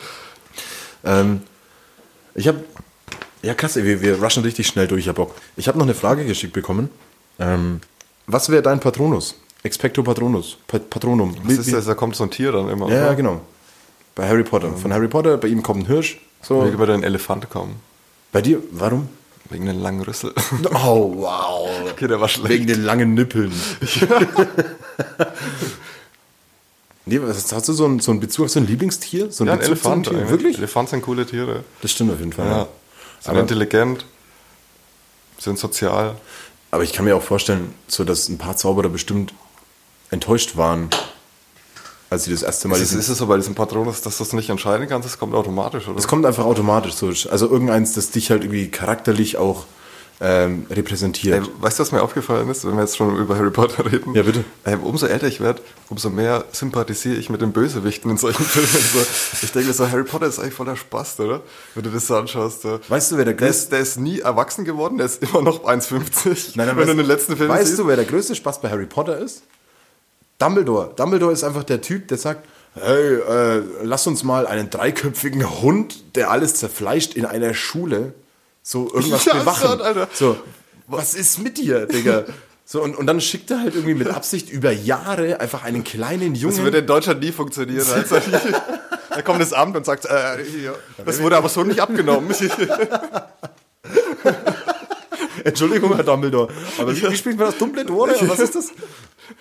Speaker 1: Ähm, ich habe, ja krass, ey, wir, wir rushen richtig schnell durch, ich hab Bock. Ich habe noch eine Frage geschickt bekommen. Ähm, was wäre dein Patronus? Expecto Patronus. Pa Patronum.
Speaker 2: Was ist das? Da kommt so ein Tier dann immer.
Speaker 1: Ja,
Speaker 2: oder?
Speaker 1: genau. Bei Harry Potter. Von Harry Potter, bei ihm kommt ein Hirsch. So.
Speaker 2: Wie über den Elefant kommen.
Speaker 1: Bei dir, warum?
Speaker 2: Wegen den langen Rüssel. <laughs>
Speaker 1: Oh, wow.
Speaker 2: Okay, der war schlecht.
Speaker 1: Wegen den langen Nippeln. <laughs> nee, was, hast du so einen, so einen Bezug auf so ein Lieblingstier? So ein
Speaker 2: Ja, ein Elefant.
Speaker 1: Tier? Wirklich?
Speaker 2: Elefant sind coole Tiere.
Speaker 1: Das stimmt auf jeden Fall.
Speaker 2: Ja.
Speaker 1: Ja.
Speaker 2: Sind intelligent, sind sozial.
Speaker 1: Aber ich kann mir auch vorstellen, so dass ein paar Zauberer bestimmt enttäuscht waren, als sie das erste Mal
Speaker 2: Ist es, ist es so bei diesem Patronus, dass du es nicht entscheiden kannst? Das kommt automatisch, oder?
Speaker 1: Es kommt einfach automatisch so. Also irgendeins, das dich halt irgendwie charakterlich auch ähm, repräsentiert.
Speaker 2: Ey, weißt du, was mir aufgefallen ist, wenn wir jetzt schon über Harry Potter reden?
Speaker 1: Ja, bitte.
Speaker 2: Ey, umso älter ich werde, umso mehr sympathisiere ich mit den Bösewichten in solchen <laughs> Filmen. So, ich denke mir so, Harry Potter ist eigentlich voller Spaß, oder? Wenn du das so anschaust. So.
Speaker 1: Weißt du, wer der
Speaker 2: Der
Speaker 1: größte...
Speaker 2: ist, der ist nie erwachsen geworden, der ist immer noch 1,50.
Speaker 1: Nein, nein,
Speaker 2: wenn
Speaker 1: weißt,
Speaker 2: du den letzten Film
Speaker 1: weißt
Speaker 2: siehst.
Speaker 1: du, wer der größte Spaß bei Harry Potter ist? Dumbledore. Dumbledore ist einfach der Typ, der sagt, hey, äh, lass uns mal einen dreiköpfigen Hund, der alles zerfleischt, in einer Schule so irgendwas <laughs>
Speaker 2: Ja,
Speaker 1: bewachen.
Speaker 2: Alter.
Speaker 1: So, was ist mit dir, Digga? <laughs> So, und, und dann schickt er halt irgendwie mit Absicht über Jahre einfach einen kleinen
Speaker 2: Das
Speaker 1: Jungen.
Speaker 2: würde in Deutschland nie funktionieren. <laughs> Also, da kommt das Amt und sagt, äh, hier, das wurde aber so nicht abgenommen.
Speaker 1: Entschuldigung, Herr Dumbledore. Aber wie, wie spricht man das? Dumbledore? Was ist das?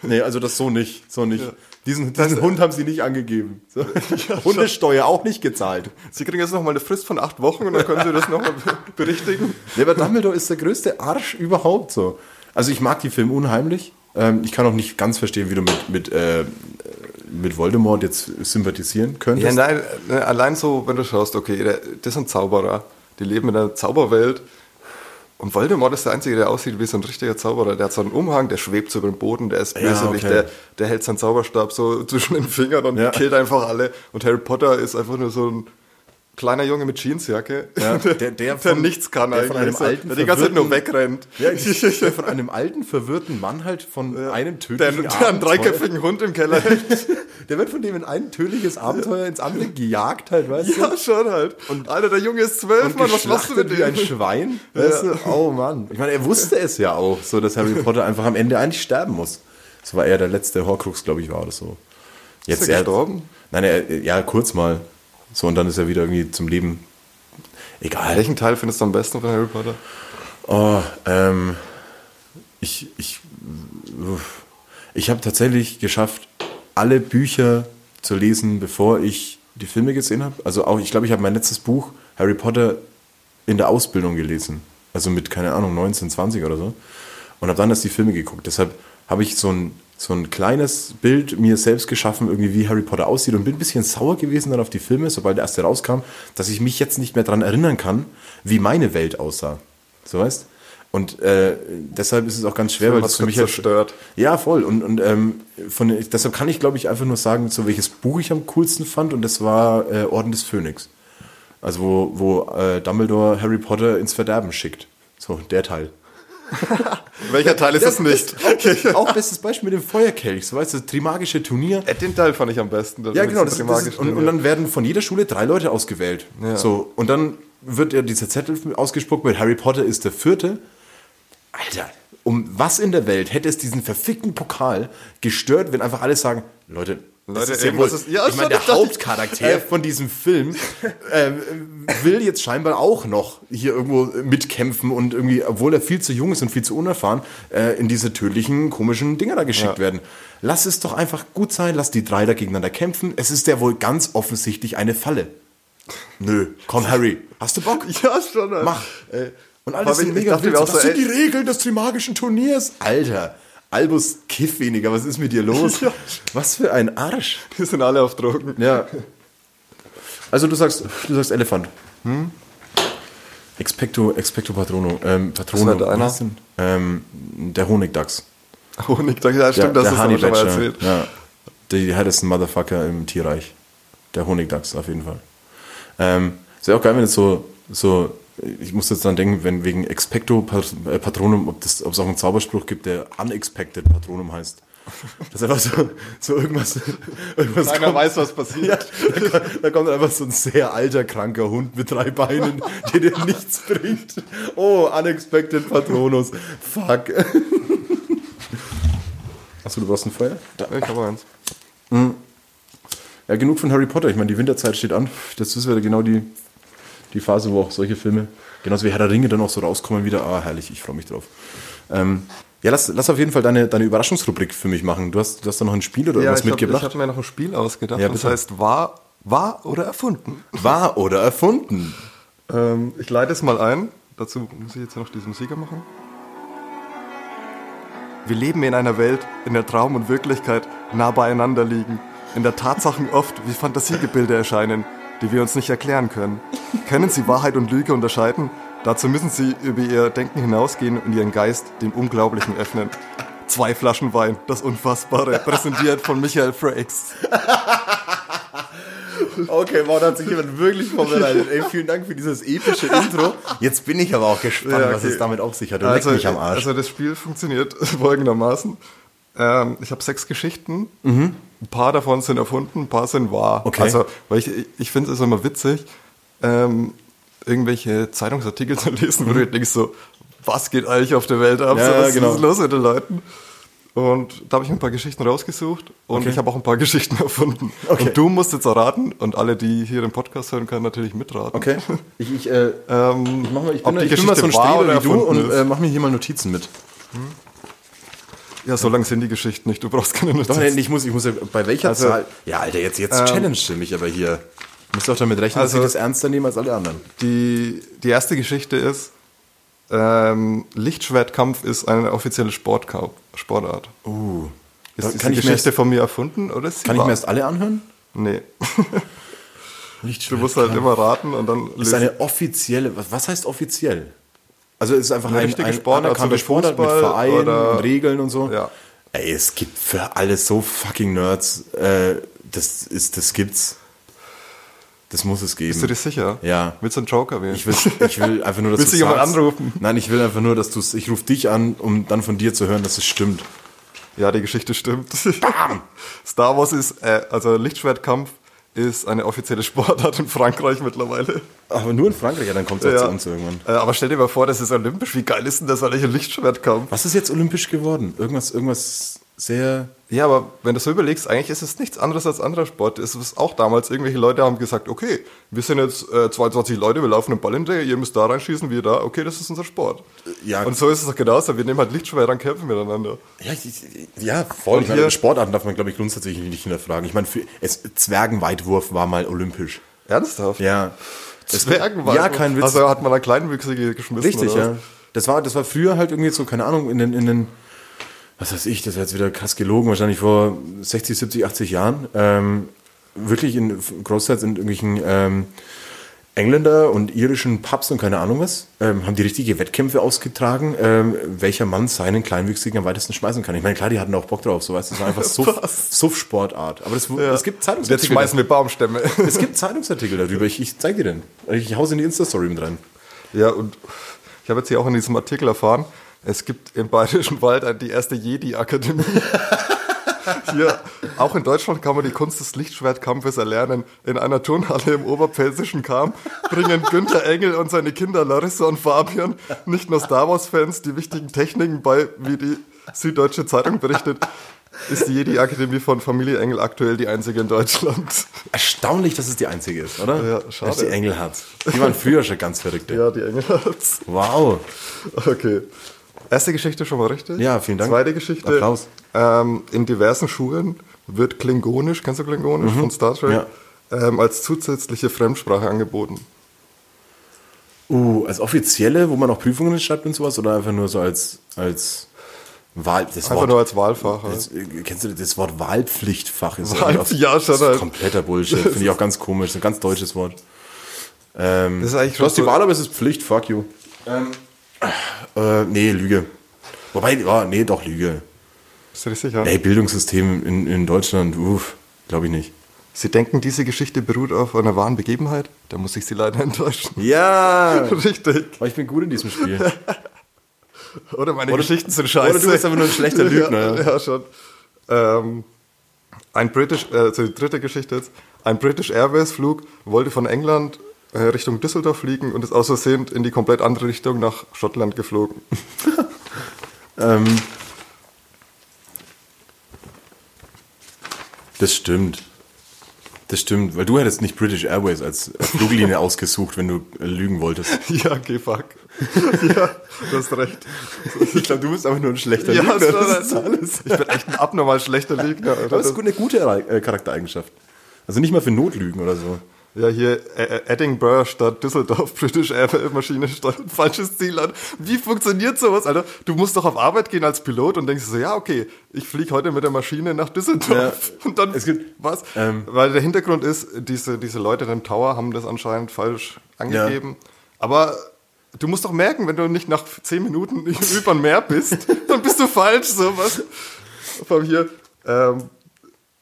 Speaker 1: Nee, also das so nicht. So nicht. Diesen, diesen Hund haben sie nicht angegeben. So. <laughs> <laughs> Hundesteuer auch nicht gezahlt.
Speaker 2: Sie kriegen jetzt noch mal eine Frist von acht Wochen und dann können Sie das nochmal <laughs> berichtigen.
Speaker 1: Nee, aber Dumbledore ist der größte Arsch überhaupt so. Also ich mag die Filme unheimlich. Ähm, ich kann auch nicht ganz verstehen, wie du mit, mit, äh, mit Voldemort jetzt sympathisieren
Speaker 2: Ja,
Speaker 1: könntest.
Speaker 2: nein, ne, allein so, wenn du schaust, okay, das sind Zauberer, die leben in einer Zauberwelt. Und Voldemort ist der Einzige, der aussieht wie so ein richtiger Zauberer. Der hat so einen Umhang, der schwebt so über den Boden, der ist
Speaker 1: Ja,
Speaker 2: bösewicht,
Speaker 1: okay.
Speaker 2: der, der hält seinen Zauberstab so <laughs> zwischen den Fingern und
Speaker 1: Ja.
Speaker 2: killt einfach alle. Und Harry Potter ist einfach nur so ein kleiner Junge mit Jeansjacke,
Speaker 1: Ja, <laughs> der- der von-
Speaker 2: nichts kann
Speaker 1: der von
Speaker 2: eigentlich.
Speaker 1: einem
Speaker 2: so,
Speaker 1: alten,
Speaker 2: der die ganze Zeit nur wegrennt.
Speaker 1: Ja, ich, <laughs> der von einem alten, verwirrten Mann halt von einem
Speaker 2: Der,
Speaker 1: tödlichen
Speaker 2: der einen
Speaker 1: Abenteuer-
Speaker 2: dreiköpfigen Hund im Keller hält. <laughs>
Speaker 1: Der wird von dem in ein tödliches Abenteuer ins andere gejagt halt, weißt du?
Speaker 2: ja, schon halt. Und Alter, der Junge ist zwölf, Mann, was machst du mit
Speaker 1: wie ein
Speaker 2: dem?
Speaker 1: Schwein. Weißt du? Oh Mann. Ich meine, er wusste es ja auch, so dass Harry Potter einfach am Ende eigentlich sterben muss. Das war er der letzte Horcrux, glaube ich, war oder so. Jetzt
Speaker 2: er gestorben?
Speaker 1: Nein, er, ja, kurz mal. So, und dann ist er wieder irgendwie zum Leben. Egal.
Speaker 2: Welchen Teil findest du am besten von Harry Potter?
Speaker 1: Oh, ähm, ich, ich, ich habe tatsächlich geschafft, alle Bücher zu lesen, bevor ich die Filme gesehen habe. Also auch, ich glaube, ich habe mein letztes Buch, Harry Potter, in der Ausbildung gelesen. Also mit, keine Ahnung, 19, 20 oder so. Und habe dann erst die Filme geguckt. Deshalb habe ich so ein, so ein kleines Bild mir selbst geschaffen, irgendwie wie Harry Potter aussieht und bin ein bisschen sauer gewesen dann auf die Filme, sobald der erste rauskam, dass ich mich jetzt nicht mehr daran erinnern kann, wie meine Welt aussah. So weißt? Und äh, deshalb ist es auch ganz schwer, weil das für mich
Speaker 2: zerstört.
Speaker 1: Ja, voll. Und, und ähm, von, deshalb kann ich, glaube ich, einfach nur sagen, so welches Buch ich am coolsten fand. Und das war äh, Orden des Phönix. Also wo, wo äh, Dumbledore Harry Potter ins Verderben schickt. So, der Teil. <laughs>
Speaker 2: Welcher Teil ist es nicht?
Speaker 1: Auch bestes Beispiel mit dem Feuerkelch. So weißt du, das Trimagische Turnier.
Speaker 2: Äh, Den Teil fand ich am besten.
Speaker 1: Ja, genau. Das, das ist, und, und dann werden von jeder Schule drei Leute ausgewählt.
Speaker 2: Ja.
Speaker 1: So, und dann wird ja dieser Zettel ausgespuckt mit Harry Potter ist der vierte. Alter, um was in der Welt hätte es diesen verfickten Pokal gestört, wenn einfach alle sagen, Leute, das
Speaker 2: Leute,
Speaker 1: ist ja wohl,
Speaker 2: ist- ja,
Speaker 1: ich meine, der. Hauptcharakter
Speaker 2: Äh.
Speaker 1: von diesem Film ähm, will jetzt scheinbar auch noch hier irgendwo mitkämpfen und irgendwie, obwohl er viel zu jung ist und viel zu unerfahren, äh, in diese tödlichen, komischen Dinger da geschickt
Speaker 2: Ja.
Speaker 1: werden. Lass es doch einfach gut sein, lass die drei da gegeneinander kämpfen. Es ist ja wohl ganz offensichtlich eine Falle. Nö, komm Harry, hast du Bock? <laughs>
Speaker 2: Ja, schon.
Speaker 1: Mach.
Speaker 2: Ey,
Speaker 1: Und alles sind
Speaker 2: ich- ich
Speaker 1: mega
Speaker 2: dachte auch
Speaker 1: Das
Speaker 2: so,
Speaker 1: sind die Regeln des Trimagischen Turniers. Alter, Albus Kiff weniger, was ist mit dir los? <laughs>
Speaker 2: Ja.
Speaker 1: Was für ein Arsch.
Speaker 2: Die sind alle auf Drogen.
Speaker 1: Ja. Also du sagst, du sagst Elefant. Expecto, Expecto Patrono. Ähm, Patrono.
Speaker 2: Was
Speaker 1: wie heißt denn? Ähm, der Honigdachs.
Speaker 2: Honig, Oh, ja, stimmt, das ist
Speaker 1: Honey
Speaker 2: auch schon mal erzählt.
Speaker 1: Ja. Die härtesten Motherfucker im Tierreich. Der Honigdachs auf jeden Fall. Ähm, ist ja auch geil, wenn es so, so, ich muss jetzt dran denken, wenn wegen Expecto äh, Patronum, ob, das, ob es auch einen Zauberspruch gibt, der Unexpected Patronum heißt. Das ist einfach so, so irgendwas, <laughs> irgendwas
Speaker 2: Keiner
Speaker 1: kommt-
Speaker 2: weiß, was passiert.
Speaker 1: ja, da, kommt- da kommt einfach so ein sehr alter, kranker Hund mit drei Beinen, <laughs> der dir nichts bringt. Oh, unexpected Patronus. Fuck. <laughs> Achso, du brauchst ein Feuer?
Speaker 2: Ja, ich habe eins.
Speaker 1: Ja, genug von Harry Potter. Ich meine, die Winterzeit steht an. Das ist wieder genau die, die Phase, wo auch solche Filme, genauso wie Herr der Ringe, dann auch so rauskommen wieder. Ah, herrlich, ich freue mich drauf. Ähm, ja, lass, lass auf jeden Fall deine, deine Überraschungsrubrik für mich machen. Du hast, du hast da noch ein Spiel oder
Speaker 2: Ja, ich habe
Speaker 1: mitgebracht?
Speaker 2: hab mir noch ein Spiel ausgedacht.
Speaker 1: Ja,
Speaker 2: das heißt, wahr, wahr oder erfunden?
Speaker 1: Wahr oder erfunden?
Speaker 2: Ähm, ich leite es mal ein. Dazu muss ich jetzt noch diese Musiker machen. Wir leben in einer Welt, in der Traum und Wirklichkeit nah beieinander liegen. In der Tatsachen oft wie Fantasiegebilde erscheinen, die wir uns nicht erklären können. Können Sie Wahrheit und Lüge unterscheiden? Dazu müssen Sie über Ihr Denken hinausgehen und Ihren Geist dem Unglaublichen öffnen. Zwei Flaschen Wein, das Unfassbare, <laughs> präsentiert von Michael Frakes.
Speaker 1: Okay, wow, da hat sich jemand wirklich vorbereitet. Ey, vielen Dank für dieses epische Intro. Jetzt bin ich aber auch gespannt,
Speaker 2: Ja,
Speaker 1: was
Speaker 2: okay.
Speaker 1: es damit auf sich hat. Du leckst mich am Arsch.
Speaker 2: also das Spiel funktioniert <laughs> folgendermaßen. Ähm, ich habe sechs Geschichten. Ein paar davon sind erfunden, ein paar sind wahr.
Speaker 1: Mhm. Okay.
Speaker 2: Also, weil ich, ich finde es immer witzig, ähm, irgendwelche Zeitungsartikel <laughs> zu lesen, wo du denkst so, was geht eigentlich auf der Welt ab?
Speaker 1: Mhm. Ja,
Speaker 2: so, was
Speaker 1: genau.
Speaker 2: ist los mit den Leuten? Und da habe ich ein paar Geschichten rausgesucht und
Speaker 1: Okay.
Speaker 2: ich habe auch ein paar <laughs> Geschichten erfunden.
Speaker 1: Okay.
Speaker 2: Und du musst jetzt erraten und alle, die hier den Podcast hören, können natürlich mitraten.
Speaker 1: Okay. <laughs> Ich, ich, äh,
Speaker 2: Ähm,
Speaker 1: ich, mach mal, ich, bin, ich bin mal so ein Streber wie du und äh, mach mir hier mal Notizen mit.
Speaker 2: Ja, so lang sind die Geschichten nicht. Du brauchst keine
Speaker 1: Doch,
Speaker 2: Notizen.
Speaker 1: nee, ich muss, ich muss ja, bei welcher
Speaker 2: Also,
Speaker 1: Zahl? Ja, Alter, jetzt, jetzt
Speaker 2: ähm,
Speaker 1: challenge du mich aber hier. Du musst doch damit rechnen,
Speaker 2: Also-
Speaker 1: dass ich das ernster nehme als alle anderen.
Speaker 2: Die, die erste Geschichte ist, ähm, Lichtschwertkampf ist eine offizielle Sportkau- Sportart.
Speaker 1: Uh,
Speaker 2: Ist diese
Speaker 1: kann, ich mir
Speaker 2: Geschichte
Speaker 1: erst,
Speaker 2: von mir erfunden oder ist sie
Speaker 1: kann ich
Speaker 2: wahr?
Speaker 1: mir erst alle anhören?
Speaker 2: Nee. <laughs> Du musst halt immer raten und dann
Speaker 1: ist eine offizielle, was heißt offiziell? Also es ist einfach
Speaker 2: Eine
Speaker 1: ein,
Speaker 2: richtige
Speaker 1: ein
Speaker 2: Sportart,
Speaker 1: anerkannter
Speaker 2: so wie
Speaker 1: Sportart mit Vereinen
Speaker 2: oder-
Speaker 1: und Regeln und so.
Speaker 2: Ja.
Speaker 1: Ey, es gibt für alles so fucking Nerds. Äh, das ist, das gibt's. Das muss es geben.
Speaker 2: Bist du dir sicher?
Speaker 1: Ja.
Speaker 2: Willst du einen Joker wählen?
Speaker 1: Ich will, ich will einfach nur, <laughs> dass
Speaker 2: Willst
Speaker 1: du sagst.
Speaker 2: anrufen?
Speaker 1: Nein, ich will einfach nur, dass du Ich rufe dich an, um dann von dir zu hören, dass es stimmt.
Speaker 2: Ja, die Geschichte stimmt. <laughs> Star Wars ist, äh, also Lichtschwertkampf ist eine offizielle Sportart in Frankreich mittlerweile.
Speaker 1: Aber nur in Frankreich, ja, dann kommt es auch zu uns irgendwann.
Speaker 2: Äh, aber stell dir mal vor, das ist olympisch. Wie geil ist denn das eigentlich ein Lichtschwertkampf?
Speaker 1: Was ist jetzt olympisch geworden? Irgendwas, irgendwas sehr.
Speaker 2: Ja, aber wenn du so überlegst, eigentlich ist es nichts anderes als anderer Sport. Es ist auch damals, irgendwelche Leute haben gesagt, okay, wir sind jetzt äh, 22 Leute, wir laufen einen Ball hinterher, ihr müsst da reinschießen, wir da, okay, das ist unser Sport.
Speaker 1: Ja.
Speaker 2: Und so ist es doch genauso, wir nehmen halt Lichtschwert und kämpfen miteinander.
Speaker 1: Ja, ja voll.
Speaker 2: Und hier-
Speaker 1: Sportarten darf man, glaube ich, grundsätzlich nicht hinterfragen. Ich meine, es, Zwergenweitwurf war mal olympisch.
Speaker 2: Ernsthaft?
Speaker 1: Ja.
Speaker 2: Zwergenwald.
Speaker 1: Ja, kein Witz.
Speaker 2: Also hat man dann Kleinwüchsige geschmissen.
Speaker 1: Richtig,
Speaker 2: oder
Speaker 1: ja. Das war, das war früher halt irgendwie so, keine Ahnung, in den, in den, was weiß ich, das wäre jetzt wieder krass gelogen, wahrscheinlich vor 60, 70, 80 Jahren, ähm, wirklich in Großteils in irgendwelchen ähm, Engländer und irischen Pubs und keine Ahnung was, ähm, haben die richtige Wettkämpfe ausgetragen, ähm, welcher Mann seinen Kleinwüchsigen am weitesten schmeißen kann. Ich meine, klar, die hatten auch Bock drauf, so weißt du, das war einfach <laughs> Suff? Suff-Sportart. Aber das,
Speaker 2: Ja.
Speaker 1: es gibt
Speaker 2: Jetzt
Speaker 1: Zeitungsartikel.
Speaker 2: schmeißen wir Baumstämme. <laughs>
Speaker 1: es gibt Zeitungsartikel darüber. Ich, ich zeig dir den. Ich hau's in die Insta-Story mit rein.
Speaker 2: Ja, und ich habe jetzt hier auch in diesem Artikel erfahren, es gibt im Bayerischen Wald die erste Jedi-Akademie. <laughs> Hier, auch in Deutschland kann man die Kunst des Lichtschwertkampfes erlernen. In einer Turnhalle im oberpfälzischen Kam bringen Günther Engel und seine Kinder Larissa und Fabian nicht nur Star Wars-Fans die wichtigen Techniken bei, wie die Süddeutsche Zeitung berichtet, ist die Jedi-Akademie von Familie Engel aktuell die einzige in Deutschland.
Speaker 1: Erstaunlich, dass es die einzige ist, oder?
Speaker 2: Ja, schade.
Speaker 1: Dass die Engel hat. Die waren früher schon ganz verrückte.
Speaker 2: Ja, die Engel hat's.
Speaker 1: Wow.
Speaker 2: Okay. Erste Geschichte schon mal richtig?
Speaker 1: Ja, vielen Dank.
Speaker 2: Zweite Geschichte.
Speaker 1: Applaus.
Speaker 2: Ähm, in diversen Schulen wird Klingonisch, kennst du Klingonisch von Star Trek? Ähm, als zusätzliche Fremdsprache angeboten.
Speaker 1: Uh, als offizielle, wo man auch Prüfungen schreibt und sowas, oder einfach nur so als, als Wahl, das
Speaker 2: Einfach
Speaker 1: Wort,
Speaker 2: nur als Wahlfach.
Speaker 1: Das, äh, kennst du das Wort Wahlpflichtfach? Ist
Speaker 2: Wahl-
Speaker 1: irgendwie
Speaker 2: ja, schon
Speaker 1: das ist
Speaker 2: halt.
Speaker 1: kompletter Bullshit. Finde ich auch ganz komisch. Das ist ein ganz deutsches Wort. Ähm,
Speaker 2: Das ist eigentlich
Speaker 1: du hast die Wahl, aber es ist Pflicht. Fuck you. Ähm, äh, nee, Lüge. Wobei, ja, nee, doch Lüge.
Speaker 2: Bist du dir sicher?
Speaker 1: Ey, Bildungssystem in, in Deutschland, uff, glaube ich nicht.
Speaker 2: Sie denken, diese Geschichte beruht auf einer wahren Begebenheit? Da muss ich Sie leider enttäuschen.
Speaker 1: Ja! <laughs>
Speaker 2: Richtig.
Speaker 1: Aber ich bin gut in diesem Spiel. <laughs>
Speaker 2: Oder meine
Speaker 1: Oder-
Speaker 2: Geschichten sind scheiße.
Speaker 1: oder du bist aber nur ein schlechter Lügner. <laughs>
Speaker 2: Ja, ja schon. Ähm, ein British, äh, also die dritte Geschichte jetzt. Ein British Airways Flug wollte von England Richtung Düsseldorf fliegen und ist aus Versehen in die komplett andere Richtung nach Schottland geflogen. <laughs>
Speaker 1: ähm, Das stimmt. Das stimmt, weil du hättest nicht British Airways als Fluglinie <laughs> ausgesucht, wenn du äh, lügen wolltest. <laughs>
Speaker 2: Ja, geh fuck. ja, du hast recht.
Speaker 1: Ich glaube, du bist einfach nur ein schlechter
Speaker 2: Ja,
Speaker 1: Lügner.
Speaker 2: das
Speaker 1: Das ist alles.
Speaker 2: Ich bin echt ein abnormal schlechter Lügner. Alter.
Speaker 1: Das ist eine gute äh, Charaktereigenschaft. Also nicht mal für Notlügen oder so.
Speaker 2: Ja, hier Edinburgh statt Düsseldorf, <laughs> British Airways Maschine statt falsches Ziel an. Wie funktioniert sowas, Alter? Du musst doch auf Arbeit gehen als Pilot und denkst so, ja, okay, ich fliege heute mit der Maschine nach Düsseldorf. <laughs> Und dann,
Speaker 1: es gibt-
Speaker 2: was?
Speaker 1: ähm,
Speaker 2: Weil der Hintergrund ist, diese, diese Leute im Tower haben das anscheinend falsch angegeben. Aber du musst doch merken, wenn du nicht nach zehn Minuten <laughs> über ein Meer bist, dann bist du falsch, sowas. Von hier, ähm,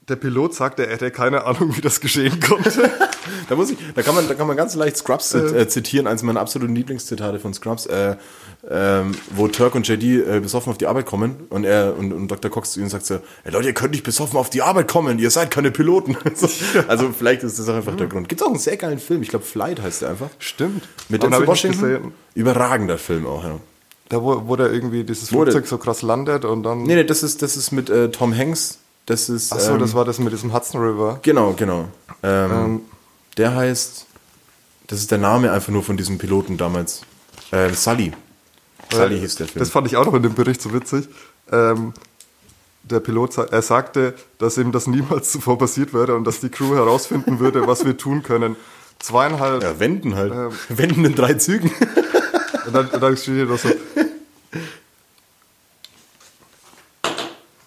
Speaker 2: der Pilot sagt, er hätte keine Ahnung, wie das geschehen konnte. <laughs>
Speaker 1: Da muss ich, da kann man, da kann man ganz leicht Scrubs äh, zitieren, eines meiner absoluten Lieblingszitate von Scrubs, äh, ähm, wo Turk und JD äh, besoffen auf die Arbeit kommen und er und, und Dr. Cox zu ihnen sagt so, hey Leute, ihr könnt nicht besoffen auf die Arbeit kommen, ihr seid keine Piloten. <laughs> So, also vielleicht ist das auch einfach der Grund. Gibt auch einen sehr geilen Film, ich glaube Flight heißt der einfach.
Speaker 2: Stimmt.
Speaker 1: Mit Denzel
Speaker 2: nicht
Speaker 1: Washington. Überragender Film auch, ja.
Speaker 2: Da wo, wo der irgendwie dieses Flugzeug so krass landet und dann.
Speaker 1: Nee, nee, das ist, das ist mit äh, Tom Hanks. Das ist.
Speaker 2: Ach so,
Speaker 1: ähm,
Speaker 2: das war das mit diesem Hudson River.
Speaker 1: Genau, genau. Ähm,
Speaker 2: Ähm,
Speaker 1: der heißt, das ist der Name einfach nur von diesem Piloten damals. Ähm, Sully. Sully hieß der Film.
Speaker 2: Das fand ich auch noch in dem Bericht so witzig. Ähm, der Pilot, er sagte, dass ihm das niemals zuvor passiert würde und dass die Crew herausfinden würde, was wir tun können. Zweieinhalb.
Speaker 1: ja, Wenden halt.
Speaker 2: Ähm. <laughs>
Speaker 1: Wenden in drei Zügen.
Speaker 2: Und dann, und dann steht hier noch so.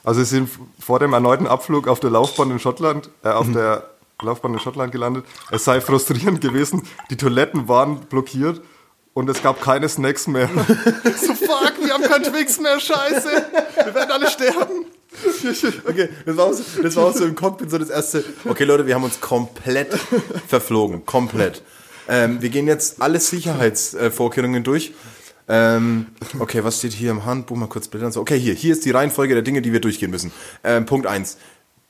Speaker 2: Also sie sind vor dem erneuten Abflug auf der Laufbahn in Schottland, äh, auf der Laufbahn in Schottland gelandet. Es sei frustrierend gewesen, die Toiletten waren blockiert und es gab keine Snacks mehr. <laughs> so fuck, wir haben keinen Twix mehr, scheiße. Wir werden alle sterben.
Speaker 1: Okay, das war, auch so, das war auch so im Cockpit so das erste. Okay, Leute, wir haben uns komplett verflogen. Komplett. Ähm, wir gehen jetzt alle Sicherheitsvorkehrungen durch. Ähm, okay, was steht hier im Handbuch? Mal kurz blättern. So, okay, hier. Hier ist die Reihenfolge der Dinge, die wir durchgehen müssen. Ähm, Punkt eins.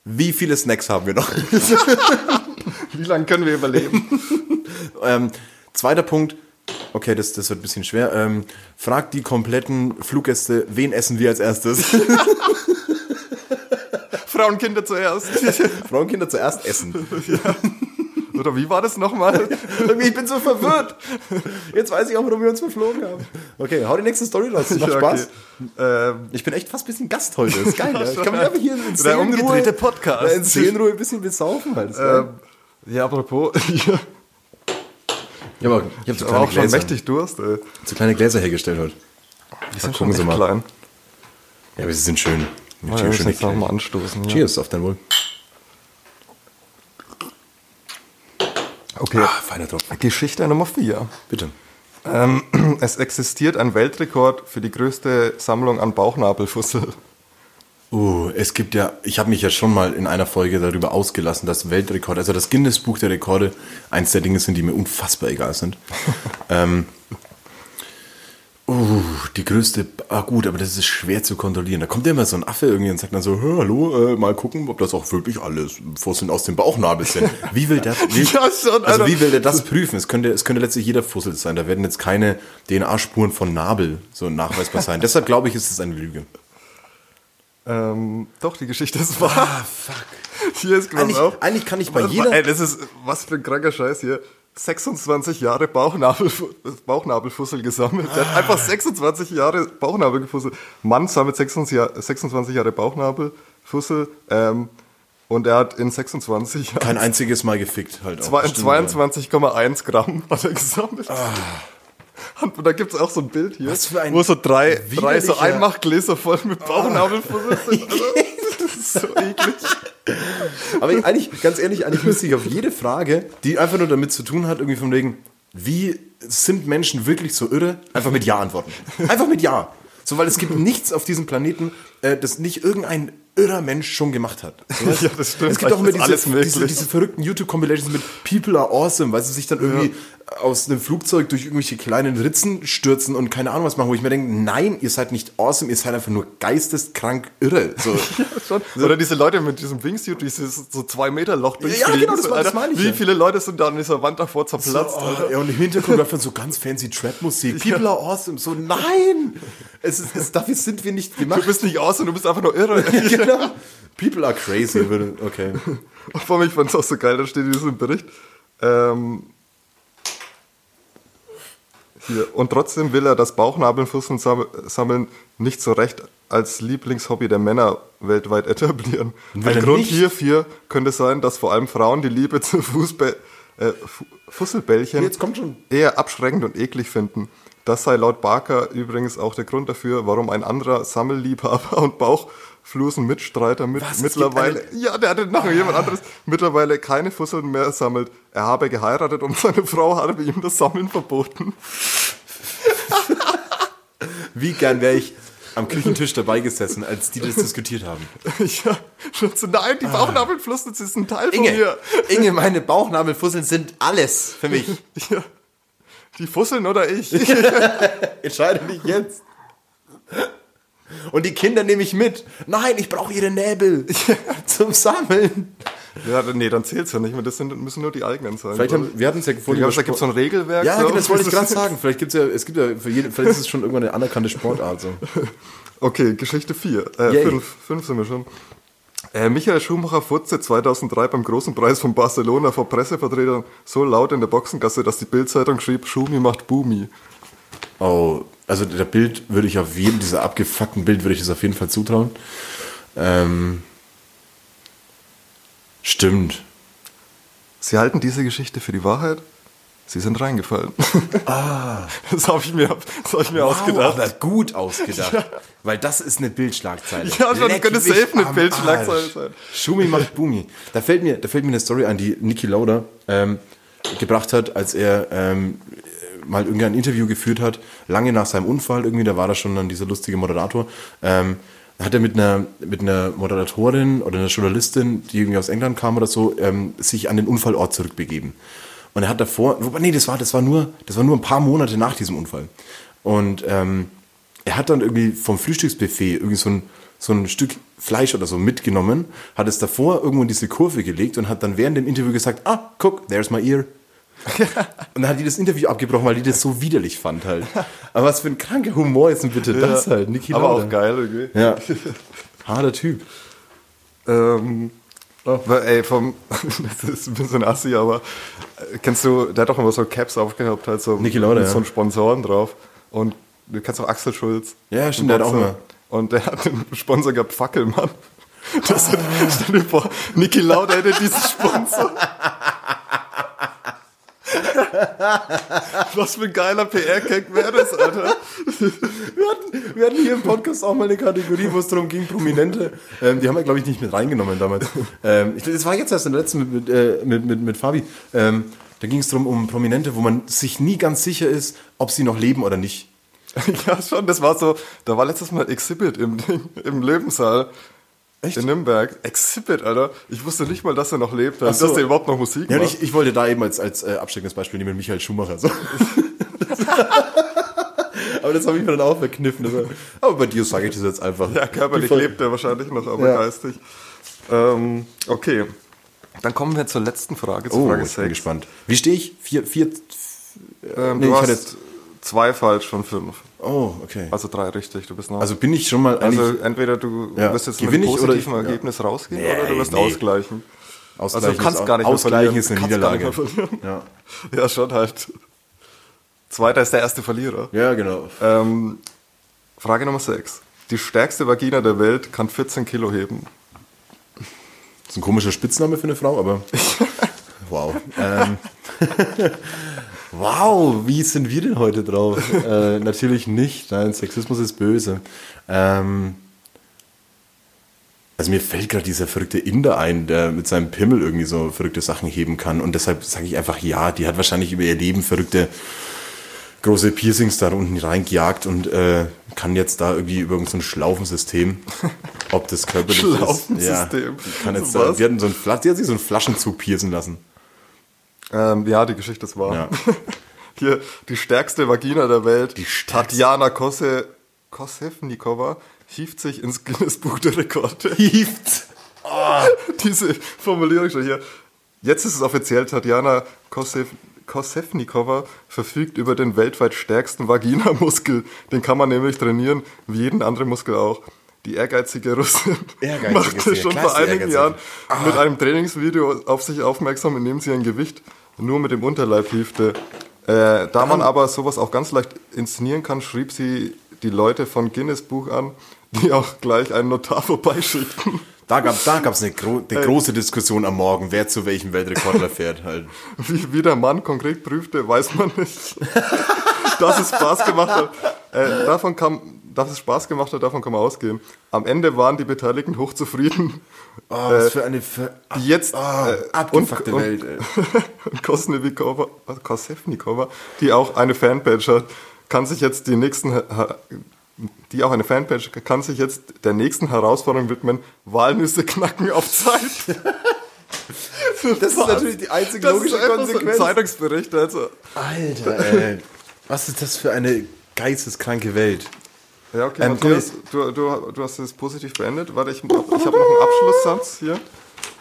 Speaker 1: Wie viele Snacks haben wir noch? <laughs>
Speaker 2: Wie lange können wir überleben? <laughs>
Speaker 1: ähm, zweiter Punkt. Okay, das, das wird ein bisschen schwer. Ähm, fragt die kompletten Fluggäste, wen essen wir als erstes? <laughs>
Speaker 2: Frauen, Kinder zuerst.
Speaker 1: Frauen, Kinder zuerst essen.
Speaker 2: Oder wie war das nochmal? <laughs>
Speaker 1: Ich bin so verwirrt. Jetzt weiß ich auch, warum wir uns verflogen haben. Okay, hau die nächste Story raus. Das macht
Speaker 2: Ja,
Speaker 1: Spaß.
Speaker 2: okay. Ähm,
Speaker 1: Ich bin echt fast ein bisschen Gast heute. Das ist geil. ja. Ich kann mich einfach hier in
Speaker 2: Der umgedrehte Podcast.
Speaker 1: in Seelenruhe ein bisschen besaufen. Halt.
Speaker 2: Ähm, ja, apropos, ich habe
Speaker 1: ich habe so, kleine
Speaker 2: auch schon
Speaker 1: Gläser,
Speaker 2: mächtig Durst. Ey.
Speaker 1: so kleine Gläser hergestellt heute.
Speaker 2: Die sind
Speaker 1: gucken Sie
Speaker 2: echt
Speaker 1: mal.
Speaker 2: klein.
Speaker 1: Ja, aber sie sind schön.
Speaker 2: Oh, ja,
Speaker 1: Cheers,
Speaker 2: wir müssen
Speaker 1: schön
Speaker 2: jetzt noch
Speaker 1: erklärt.
Speaker 2: mal anstoßen. Ja.
Speaker 1: Cheers, auf dein Wohl.
Speaker 2: Okay.
Speaker 1: Ah, feiner Tropfen.
Speaker 2: Geschichte Nummer 4.
Speaker 1: Bitte.
Speaker 2: Ähm, <clears throat> es existiert ein Weltrekord für die größte Sammlung an Bauchnabelfussel.
Speaker 1: Uh, es gibt ja, ich habe mich ja schon mal in einer Folge darüber ausgelassen, dass Weltrekord, also das Guinness-Buch der Rekorde, eins der Dinge sind, die mir unfassbar egal sind. <laughs> ähm, uh, die größte, ah gut, aber das ist schwer zu kontrollieren. Da kommt ja immer so ein Affe irgendwie und sagt dann so, "Hör, hallo, äh, mal gucken, ob das auch wirklich alles Fusseln aus dem Bauchnabel sind. <laughs> Wie will der, wie, also wie will der das prüfen? Es könnte, es könnte letztlich jeder Fussel sein. Da werden jetzt keine DNA-Spuren von Nabel so nachweisbar sein. Deshalb glaube ich, ist es eine Lüge.
Speaker 2: Ähm, doch, die Geschichte ist wahr. Ah, fuck. Hier ist
Speaker 1: Eigentlich,
Speaker 2: auf.
Speaker 1: eigentlich kann ich bei jeder.
Speaker 2: Ey, das ist, was für ein kranker Scheiß hier. 26 Jahre Bauchnabelfu Bauchnabelfussel gesammelt. Der hat einfach 26 Jahre Bauchnabelfussel. Mann sammelt 26, Jahr, 26 Jahre Bauchnabelfussel. Ähm, und er hat in 26 Jahren
Speaker 1: Kein einziges Mal gefickt halt. auch.
Speaker 2: zwei-
Speaker 1: Stimmt,
Speaker 2: 22,1 Gramm hat er gesammelt. Und da gibt es auch so ein Bild hier,
Speaker 1: Was für ein
Speaker 2: wo so drei, drei so Einmachgläser voll mit Bauchnabelfussel sind. <laughs> Alter. Das <laughs> ist so eklig.
Speaker 1: Aber ich- eigentlich, ganz ehrlich, eigentlich müsste ich auf jede Frage, die einfach nur damit zu tun hat, irgendwie von wegen, wie sind Menschen wirklich so irre, einfach mit Ja antworten. Einfach mit Ja. So, weil es gibt nichts auf diesem Planeten, äh, das nicht irgendein irrer Mensch schon gemacht hat.
Speaker 2: Ja, das stimmt.
Speaker 1: Es gibt auch immer diese, diese, diese verrückten YouTube-Compilations mit People are awesome, weil sie sich dann irgendwie aus einem Flugzeug durch irgendwelche kleinen Ritzen stürzen und keine Ahnung was machen, wo ich mir denke, nein, ihr seid nicht awesome, ihr seid einfach nur geisteskrank irre. So. <laughs>
Speaker 2: Schon. Oder diese Leute mit diesem Wingsuit, dieses so zwei Meter Loch
Speaker 1: Ja, genau, das, war- das meine ich.
Speaker 2: Wie
Speaker 1: ja.
Speaker 2: viele Leute sind da an dieser Wand davor zerplatzt?
Speaker 1: Oh,
Speaker 2: Alter?
Speaker 1: ja, und im Hintergrund läuft dann so ganz fancy Trap-Musik. <laughs> People are awesome. So, nein! Es ist, es, dafür sind wir nicht
Speaker 2: Du
Speaker 1: gemacht.
Speaker 2: bist nicht und du bist einfach nur irre. <laughs>
Speaker 1: genau. People are crazy. Okay.
Speaker 2: Vor mich fand es auch so geil, da steht in diesem Bericht. Ähm, hier. Und trotzdem will er das Bauchnabelfusseln sam- sammeln nicht so recht als Lieblingshobby der Männer weltweit etablieren.
Speaker 1: Will
Speaker 2: Ein Grund
Speaker 1: nicht?
Speaker 2: hierfür könnte sein, dass vor allem Frauen die Liebe zu Fußbä äh, Fu- Fusselbällchen
Speaker 1: Jetzt kommt schon.
Speaker 2: eher abschreckend und eklig finden. Das sei laut Barker übrigens auch der Grund dafür, warum ein anderer Sammelliebhaber und Bauchflusen-Mitstreiter mit
Speaker 1: Was?
Speaker 2: Mittlerweile, ja, der hatte nachher jemand anderes, mittlerweile keine Fusseln mehr sammelt. Er habe geheiratet und seine Frau habe ihm das Sammeln verboten. <laughs>
Speaker 1: Wie gern wäre ich am Küchentisch dabei gesessen, als die das diskutiert haben. <laughs>
Speaker 2: ja, schon so, nein, die Bauchnabelflusen, das ist ein Teil von
Speaker 1: Inge,
Speaker 2: mir.
Speaker 1: Inge, <laughs> meine Bauchnabelfusseln sind alles für mich.
Speaker 2: Ja. Die Fusseln oder ich?
Speaker 1: Entscheide dich jetzt. Und die Kinder nehme ich mit. Nein, ich brauche ihre Näbel <laughs> zum Sammeln.
Speaker 2: ja, nee, dann zählt's ja nicht mehr. Das sind, müssen nur die eigenen sein.
Speaker 1: Vielleicht haben, wir hatten es ja
Speaker 2: ich
Speaker 1: vorhin
Speaker 2: glaube, da gibt es so ein Regelwerk.
Speaker 1: Ja,
Speaker 2: so.
Speaker 1: genau, das wollte ich gerade <laughs> sagen. Vielleicht gibt's ja, es gibt ja für jeden, vielleicht ist es schon irgendwann eine anerkannte Sportart. So. <laughs>
Speaker 2: Okay, Geschichte 4. Äh,
Speaker 1: Yay.
Speaker 2: 5. 5 sind wir schon. Äh, Michael Schumacher furzte 2003 beim großen Preis von Barcelona vor Pressevertretern so laut in der Boxengasse, dass die Bildzeitung schrieb, Schumi macht Boomi.
Speaker 1: Oh, also der Bild würde ich auf jeden, dieser abgefuckten Bild würde ich das auf jeden Fall zutrauen. Ähm, stimmt.
Speaker 2: Sie halten diese Geschichte für die Wahrheit? Sie sind reingefallen. <laughs> Ah. Das habe ich mir, das hab ich mir ausgedacht.
Speaker 1: aber gut ausgedacht. Weil das ist eine Bildschlagzeile.
Speaker 2: Ja,
Speaker 1: Leck
Speaker 2: könnte safe eine Bildschlagzeile
Speaker 1: Arsch.
Speaker 2: sein.
Speaker 1: Schumi macht Bumi. Da fällt mir, da fällt mir eine Story ein, die Niki Lauda ähm, gebracht hat, als er ähm, mal irgendwie ein Interview geführt hat, lange nach seinem Unfall, irgendwie, da war da schon dann dieser lustige Moderator, ähm, hat er mit einer, mit einer Moderatorin oder einer Journalistin, die irgendwie aus England kam oder so, ähm, sich an den Unfallort zurückbegeben. Und er hat davor, nee, das war, das war nur, das war nur ein paar Monate nach diesem Unfall. Und ähm, er hat dann irgendwie vom Frühstücksbuffet irgendwie so ein, so ein Stück Fleisch oder so mitgenommen, hat es davor irgendwo in diese Kurve gelegt und hat dann während dem Interview gesagt, ah, guck, there's my ear. Und dann hat die das Interview abgebrochen, weil die das so widerlich fand halt. Aber was für ein kranker Humor ist denn bitte das halt, Niki
Speaker 2: Aber
Speaker 1: Lauda.
Speaker 2: auch geil irgendwie.
Speaker 1: Ja. Harter Typ.
Speaker 2: Ähm, weil, ey, vom, <laughs> das ist ein bisschen assi, aber äh, kennst du, der hat doch immer so Caps aufgehabt, halt so
Speaker 1: Niki Lauda,
Speaker 2: mit
Speaker 1: ja.
Speaker 2: so einen Sponsoren drauf. Und du kennst auch Axel Schulz.
Speaker 1: Ja, stimmt, der hat auch mal.
Speaker 2: Und der hat den Sponsor gehabt, Fackelmann. <laughs> Das sind, stell dir vor, Niki Lauda hätte diesen Sponsor. <laughs> Was für ein geiler PR-Gag wäre das, Alter.
Speaker 1: Wir hatten, wir hatten hier im Podcast auch mal eine Kategorie, wo es darum ging, Prominente. Ähm, die haben wir, glaube ich, nicht mit reingenommen damals. Ähm, ich, das war jetzt erst in der letzten mit, mit, äh, mit, mit, mit Fabi. Ähm, da ging es darum, um Prominente, wo man sich nie ganz sicher ist, ob sie noch leben oder nicht. <laughs>
Speaker 2: Ja, schon, das war so, da war letztes Mal Exhibit im, Ding, im Löwensaal.
Speaker 1: Echt?
Speaker 2: In Nürnberg. Exhibit, Alter. Ich wusste nicht mal, dass er noch lebt,
Speaker 1: Ach
Speaker 2: dass
Speaker 1: so.
Speaker 2: der überhaupt noch Musik
Speaker 1: Ja,
Speaker 2: macht.
Speaker 1: ich, ich wollte da eben als, als äh, absteckendes Beispiel nehmen, Michael Schumacher. So. <laughs> aber das habe ich mir dann auch verkniffen. Also, aber bei dir sage ich das jetzt einfach.
Speaker 2: ja, körperlich lebt er wahrscheinlich noch, aber
Speaker 1: Ja.
Speaker 2: geistig. Ähm, okay. Dann kommen wir zur letzten Frage, zur
Speaker 1: Oh,
Speaker 2: Frage
Speaker 1: ich bin
Speaker 2: 6.
Speaker 1: gespannt. Wie stehe ich? Vier, vier.
Speaker 2: Ähm,
Speaker 1: Nee,
Speaker 2: du
Speaker 1: ich
Speaker 2: hast
Speaker 1: hatte-
Speaker 2: zwei falsch von fünf.
Speaker 1: Oh, okay.
Speaker 2: Also drei richtig, du bist noch.
Speaker 1: Also bin ich schon mal
Speaker 2: Also entweder du
Speaker 1: Ja.
Speaker 2: wirst jetzt mit einem positiven
Speaker 1: ich- ja.
Speaker 2: Ergebnis rausgehen
Speaker 1: Nee,
Speaker 2: oder du wirst
Speaker 1: nee.
Speaker 2: ausgleichen.
Speaker 1: Ausgleichen
Speaker 2: Also du kannst
Speaker 1: ist,
Speaker 2: gar nicht
Speaker 1: Ausgleichen ist eine Niederlage. Ja. <laughs>
Speaker 2: Ja, schon halt. Zweiter ist der erste Verlierer.
Speaker 1: ja, genau.
Speaker 2: Ähm, Frage Nummer 6. Die stärkste Vagina der Welt kann 14 Kilo heben.
Speaker 1: Das ist ein komischer Spitzname für eine Frau, aber <laughs> wow. Ähm, <laughs> wow, wie sind wir denn heute drauf? <laughs> äh, natürlich nicht. Nein, Sexismus ist böse. Ähm, also mir fällt gerade dieser verrückte Inder ein, der mit seinem Pimmel irgendwie so verrückte Sachen heben kann. Und deshalb sage ich einfach ja, die hat wahrscheinlich über ihr Leben verrückte große Piercings da unten reingejagt und äh, kann jetzt da irgendwie über so ein Schlaufensystem, ob das körperlich ist. <laughs>
Speaker 2: Schlaufensystem.
Speaker 1: Ja, kann jetzt da, die, hatten so ein, Fla- die hat sich so einen Flaschenzug piercen lassen.
Speaker 2: Ähm, ja, die Geschichte ist wahr.
Speaker 1: Ja. <laughs>
Speaker 2: Hier, die stärkste Vagina der Welt,
Speaker 1: Die.
Speaker 2: Tatjana Kose, Kosevnikova, hieft sich ins Guinness Buch der Rekorde.
Speaker 1: Hieft. <laughs>
Speaker 2: Diese Formulierung schon hier. Jetzt ist es offiziell, Tatjana Kosev, Kosevnikova verfügt über den weltweit stärksten Vaginamuskel. Den kann man nämlich trainieren, wie jeden anderen Muskel auch. die ehrgeizige Russin
Speaker 1: Ehrgeizige
Speaker 2: machte schon vor einigen
Speaker 1: ehrgeizig. Ah.
Speaker 2: Jahren mit einem Trainingsvideo auf sich aufmerksam, indem sie ein Gewicht nur mit dem Unterleib hiefte. Äh, da man <clears throat> aber sowas auch ganz leicht inszenieren kann, schrieb sie die Leute von Guinness Buch an, die auch gleich einen Notar <laughs> vorbeischickten.
Speaker 1: Da gab da gab's eine, gro eine große Diskussion am Morgen, wer zu welchem Weltrekordler fährt. Halt. <laughs>
Speaker 2: Wie, wie der Mann konkret prüfte, weiß man nicht. <laughs> dass es Spaß gemacht hat. Äh, davon kam, dass es Spaß gemacht hat, davon kann man ausgehen. Am Ende waren die Beteiligten hochzufrieden.
Speaker 1: Oh, was für eine ver
Speaker 2: Die jetzt
Speaker 1: Ah,
Speaker 2: äh,
Speaker 1: abgefuckte
Speaker 2: und,
Speaker 1: Welt. Ey. <laughs>
Speaker 2: Und Kosnevikova, was, Kosevnikova, die auch eine Fanpage hat, kann sich jetzt die nächsten, die auch eine Fanpage, kann sich jetzt der nächsten Herausforderung widmen, Walnüsse knacken auf Zeit. <laughs>
Speaker 1: Das ist natürlich die einzige
Speaker 2: Das
Speaker 1: logische
Speaker 2: ist einfach so ein
Speaker 1: Konsequenz.
Speaker 2: Zeitungsbericht, also.
Speaker 1: Alter, ey. Was ist das für eine geisteskranke Welt?
Speaker 2: Ja, okay,
Speaker 1: Ähm,
Speaker 2: Matthias, du, du, du hast es positiv beendet. Warte, ich, ich habe noch einen Abschlusssatz hier